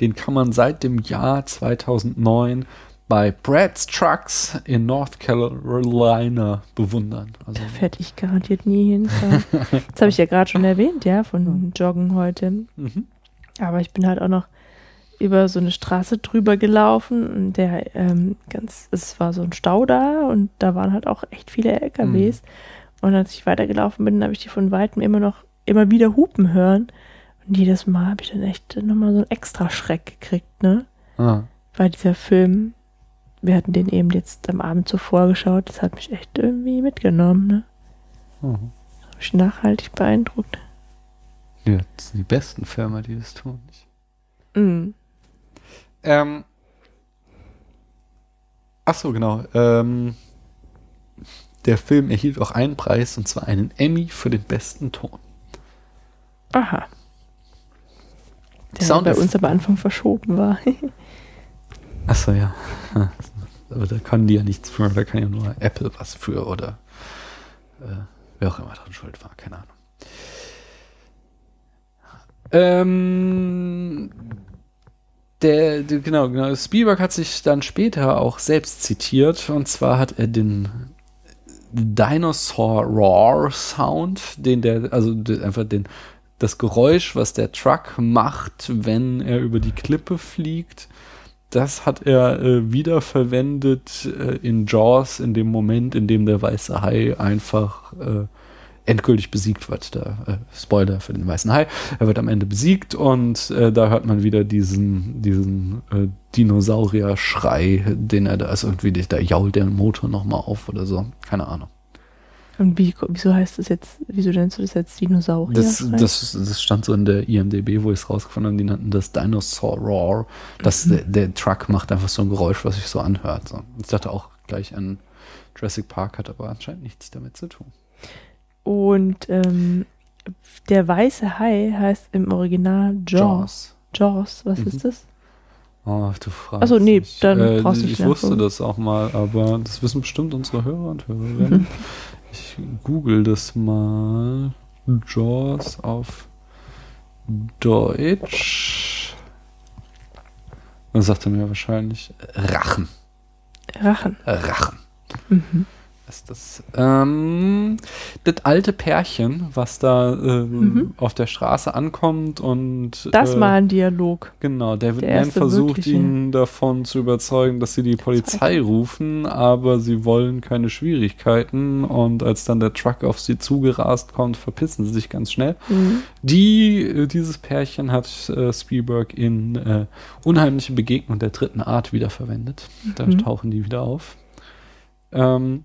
Den kann man seit dem Jahr 2009 bei Brad's Trucks in North Carolina bewundern. Also, Da werde ich garantiert nie hinfahren. das habe ich ja gerade schon erwähnt, ja, von Joggen heute. mhm. Aber ich bin halt auch noch über so eine Straße drüber gelaufen und der ähm, ganz, es war so ein Stau da und da waren halt auch echt viele LKWs. Und als ich weitergelaufen bin, habe ich die von weitem immer noch, immer wieder hupen hören. Und jedes Mal habe ich dann echt nochmal so einen extra Schreck gekriegt, ne? ah, Weil dieser Film, wir hatten den eben jetzt am Abend zuvor geschaut, das hat mich echt irgendwie mitgenommen, ne? mhm. Hab ich nachhaltig beeindruckt. Ja, das sind die besten Filme, die das tun. Mhm. Ähm, ach so, genau. Ähm, der Film erhielt auch einen Preis, und zwar einen Emmy für den besten Ton. Aha. Der Sound bei uns am Anfang verschoben war. Ach so, ja. Aber da kann die ja nichts für, da kann ja nur Apple was für oder äh, wer auch immer dran schuld war, keine Ahnung. Ähm, der, der, genau, genau, Spielberg hat sich dann später auch selbst zitiert und zwar hat er den Dinosaur Roar Sound, den der, also einfach den, das Geräusch, was der Truck macht, wenn er über die Klippe fliegt, das hat er äh, wiederverwendet äh, in Jaws in dem Moment, in dem der weiße Hai einfach äh, endgültig besiegt wird. Der, äh, Spoiler für den weißen Hai. Er wird am Ende besiegt und äh, da hört man wieder diesen, diesen äh, Dinosaurier-Schrei, den er da ist irgendwie, da jault der Motor nochmal auf oder so. Keine Ahnung. Und wie, wieso heißt das jetzt, wieso nennst du das jetzt Dinosaurier? Das, das, das stand so in der IMDB, wo ich es rausgefunden habe, die nannten das Dinosaur Roar. Das, der, der Truck macht einfach so ein Geräusch, was sich so anhört. So. Ich dachte auch gleich an Jurassic Park, hat aber anscheinend nichts damit zu tun. Und ähm, der weiße Hai heißt im Original Jaws. Jaws, was Mhm. ist das? Oh, du fragst. Ach so, nee, mich. dann äh, brauchst du Ich nicht wusste nachgucken. das auch mal, aber das wissen bestimmt unsere Hörer und Hörerinnen. ich google das mal. Jaws auf Deutsch. Dann sagt er mir wahrscheinlich Rachen. Rachen. Rachen. Mhm. Ist das. Ähm, das alte Pärchen, was da ähm, Mhm. auf der Straße ankommt und Das äh, war ein Dialog. Genau, David Der Mann versucht wirkliche. ihn davon zu überzeugen, dass sie die Polizei rufen, aber sie wollen keine Schwierigkeiten und als dann der Truck auf sie zugerast kommt, verpissen sie sich ganz schnell. Mhm. Die, äh, dieses Pärchen hat äh, Spielberg in äh, Unheimliche Begegnung der dritten Art wiederverwendet. Da Mhm. tauchen die wieder auf. Ähm,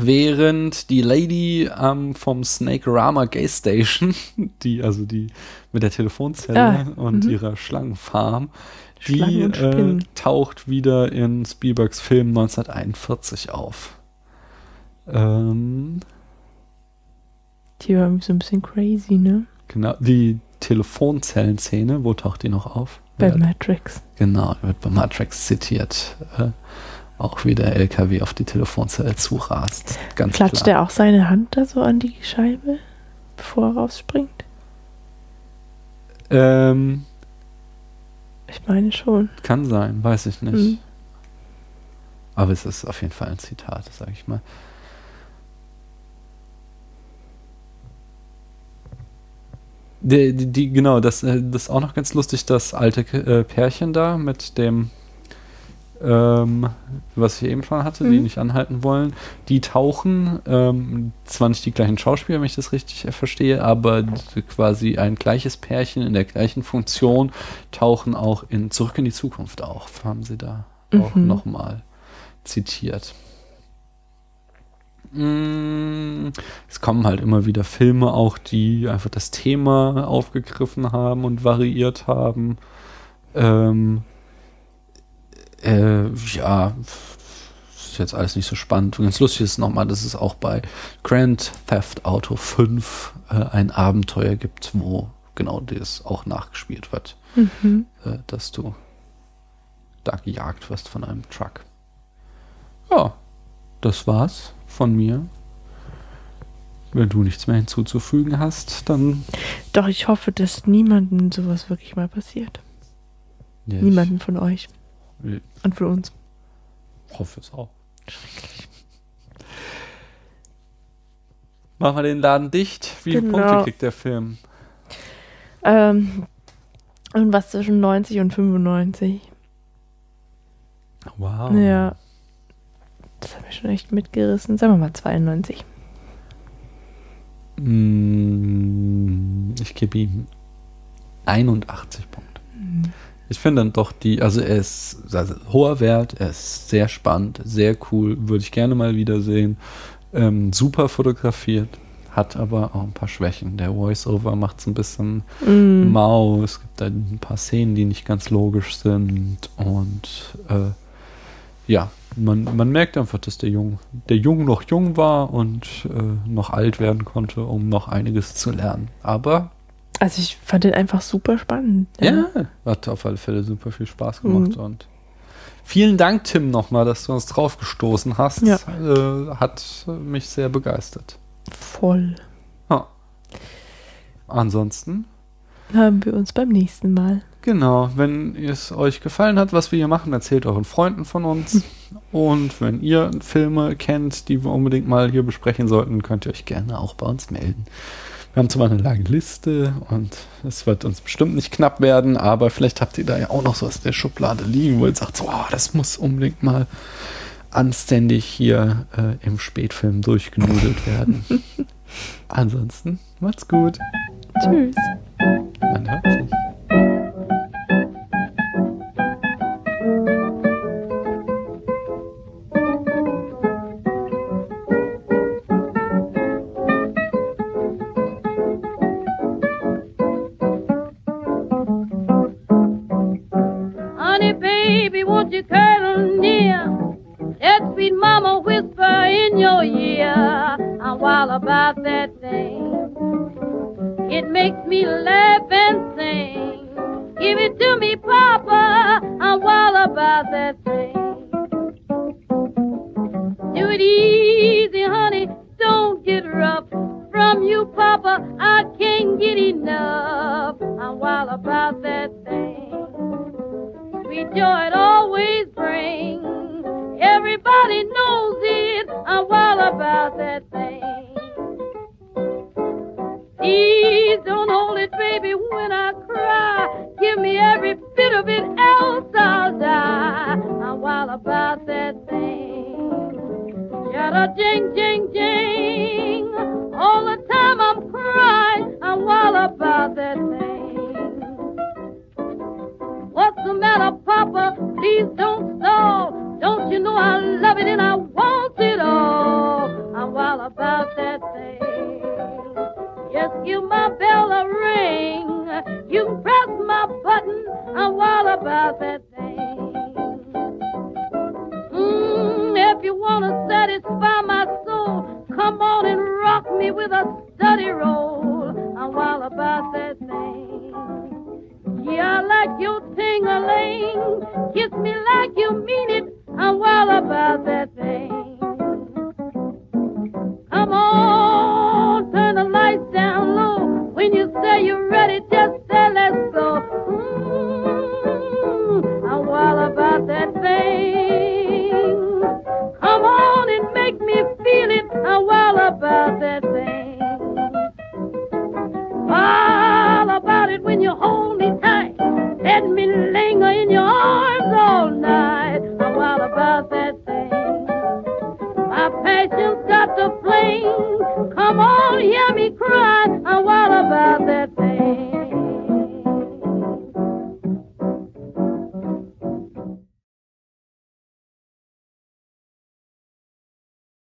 während die Lady ähm, vom Snake-Rama Gas Station, die, also die mit der Telefonzelle Ah, und mhm. ihrer Schlangenfarm, die äh, taucht wieder in Spielbergs Film 1941 auf. Ähm, Die war so ein bisschen crazy, ne? Genau, die Telefonzellenszene, wo taucht die noch auf? Bei Ja, Matrix. genau, wird bei Matrix zitiert. Äh, auch wie der LKW auf die Telefonzelle zurast. Ganz Klatscht klar. er auch seine Hand da so an die Scheibe, bevor er rausspringt? Ähm, Ich meine schon. kann sein, weiß ich nicht. Mhm. Aber es ist auf jeden Fall ein Zitat, sage ich mal. Die, die, die, genau, das, äh, das ist auch noch ganz lustig, das alte äh, Pärchen da mit dem, ähm, was ich eben schon hatte, die Mhm. nicht anhalten wollen, die tauchen, ähm, zwar nicht die gleichen Schauspieler, wenn ich das richtig verstehe, aber quasi ein gleiches Pärchen in der gleichen Funktion tauchen auch in Zurück in die Zukunft auf, haben sie da auch Mhm. nochmal zitiert. Mm, Es kommen halt immer wieder Filme auch, die einfach das Thema aufgegriffen haben und variiert haben. Ähm, äh, ja, ist jetzt alles nicht so spannend. Und ganz lustig ist nochmal, dass es auch bei Grand Theft Auto 5 äh, ein Abenteuer gibt, wo genau das auch nachgespielt wird, Mhm. äh, dass du da gejagt wirst von einem Truck. Ja, das war's von mir. Wenn du nichts mehr hinzuzufügen hast, dann Doch, ich hoffe, dass niemandem sowas wirklich mal passiert. ja, Niemanden von euch. Und für uns. Ich hoffe es auch. Machen wir den Laden dicht. Wie viele Genau. Punkte kriegt der Film? Ähm, irgendwas zwischen 90 und 95. Wow. Ja. Das hat mich schon echt mitgerissen. Sagen wir mal 92. Mm, Ich gebe ihm 81 Punkte. Ich finde dann doch die, also er ist also hoher Wert, er ist sehr spannend, sehr cool, würde ich gerne mal wiedersehen. Ähm, super fotografiert, hat aber auch ein paar Schwächen. Der Voice-Over macht es ein bisschen Mhm. mau. Es gibt da ein paar Szenen, die nicht ganz logisch sind. Und äh, ja, man, man merkt einfach, dass der Jung, der Jung noch jung war und äh, noch alt werden konnte, um noch einiges zu lernen. Aber Also ich fand den einfach super spannend. ja, hat auf alle Fälle super viel Spaß gemacht. Mhm. Und vielen Dank, Tim, nochmal, dass du uns draufgestoßen hast. Ja. Äh, hat mich sehr begeistert. Voll. Ansonsten Haben wir uns beim nächsten Mal. Genau, wenn es euch gefallen hat, was wir hier machen, erzählt euren Freunden von uns. Und wenn ihr Filme kennt, die wir unbedingt mal hier besprechen sollten, könnt ihr euch gerne auch bei uns melden. Wir haben zwar eine lange Liste und es wird uns bestimmt nicht knapp werden, aber vielleicht habt ihr da ja auch noch so in der Schublade liegen, wo ihr sagt, so, oh, das muss unbedingt mal anständig hier äh, im Spätfilm durchgenudelt werden. Ansonsten, macht's gut. Tschüss. Man hört sich. About that thing. It makes me laugh and sing. Give it to me,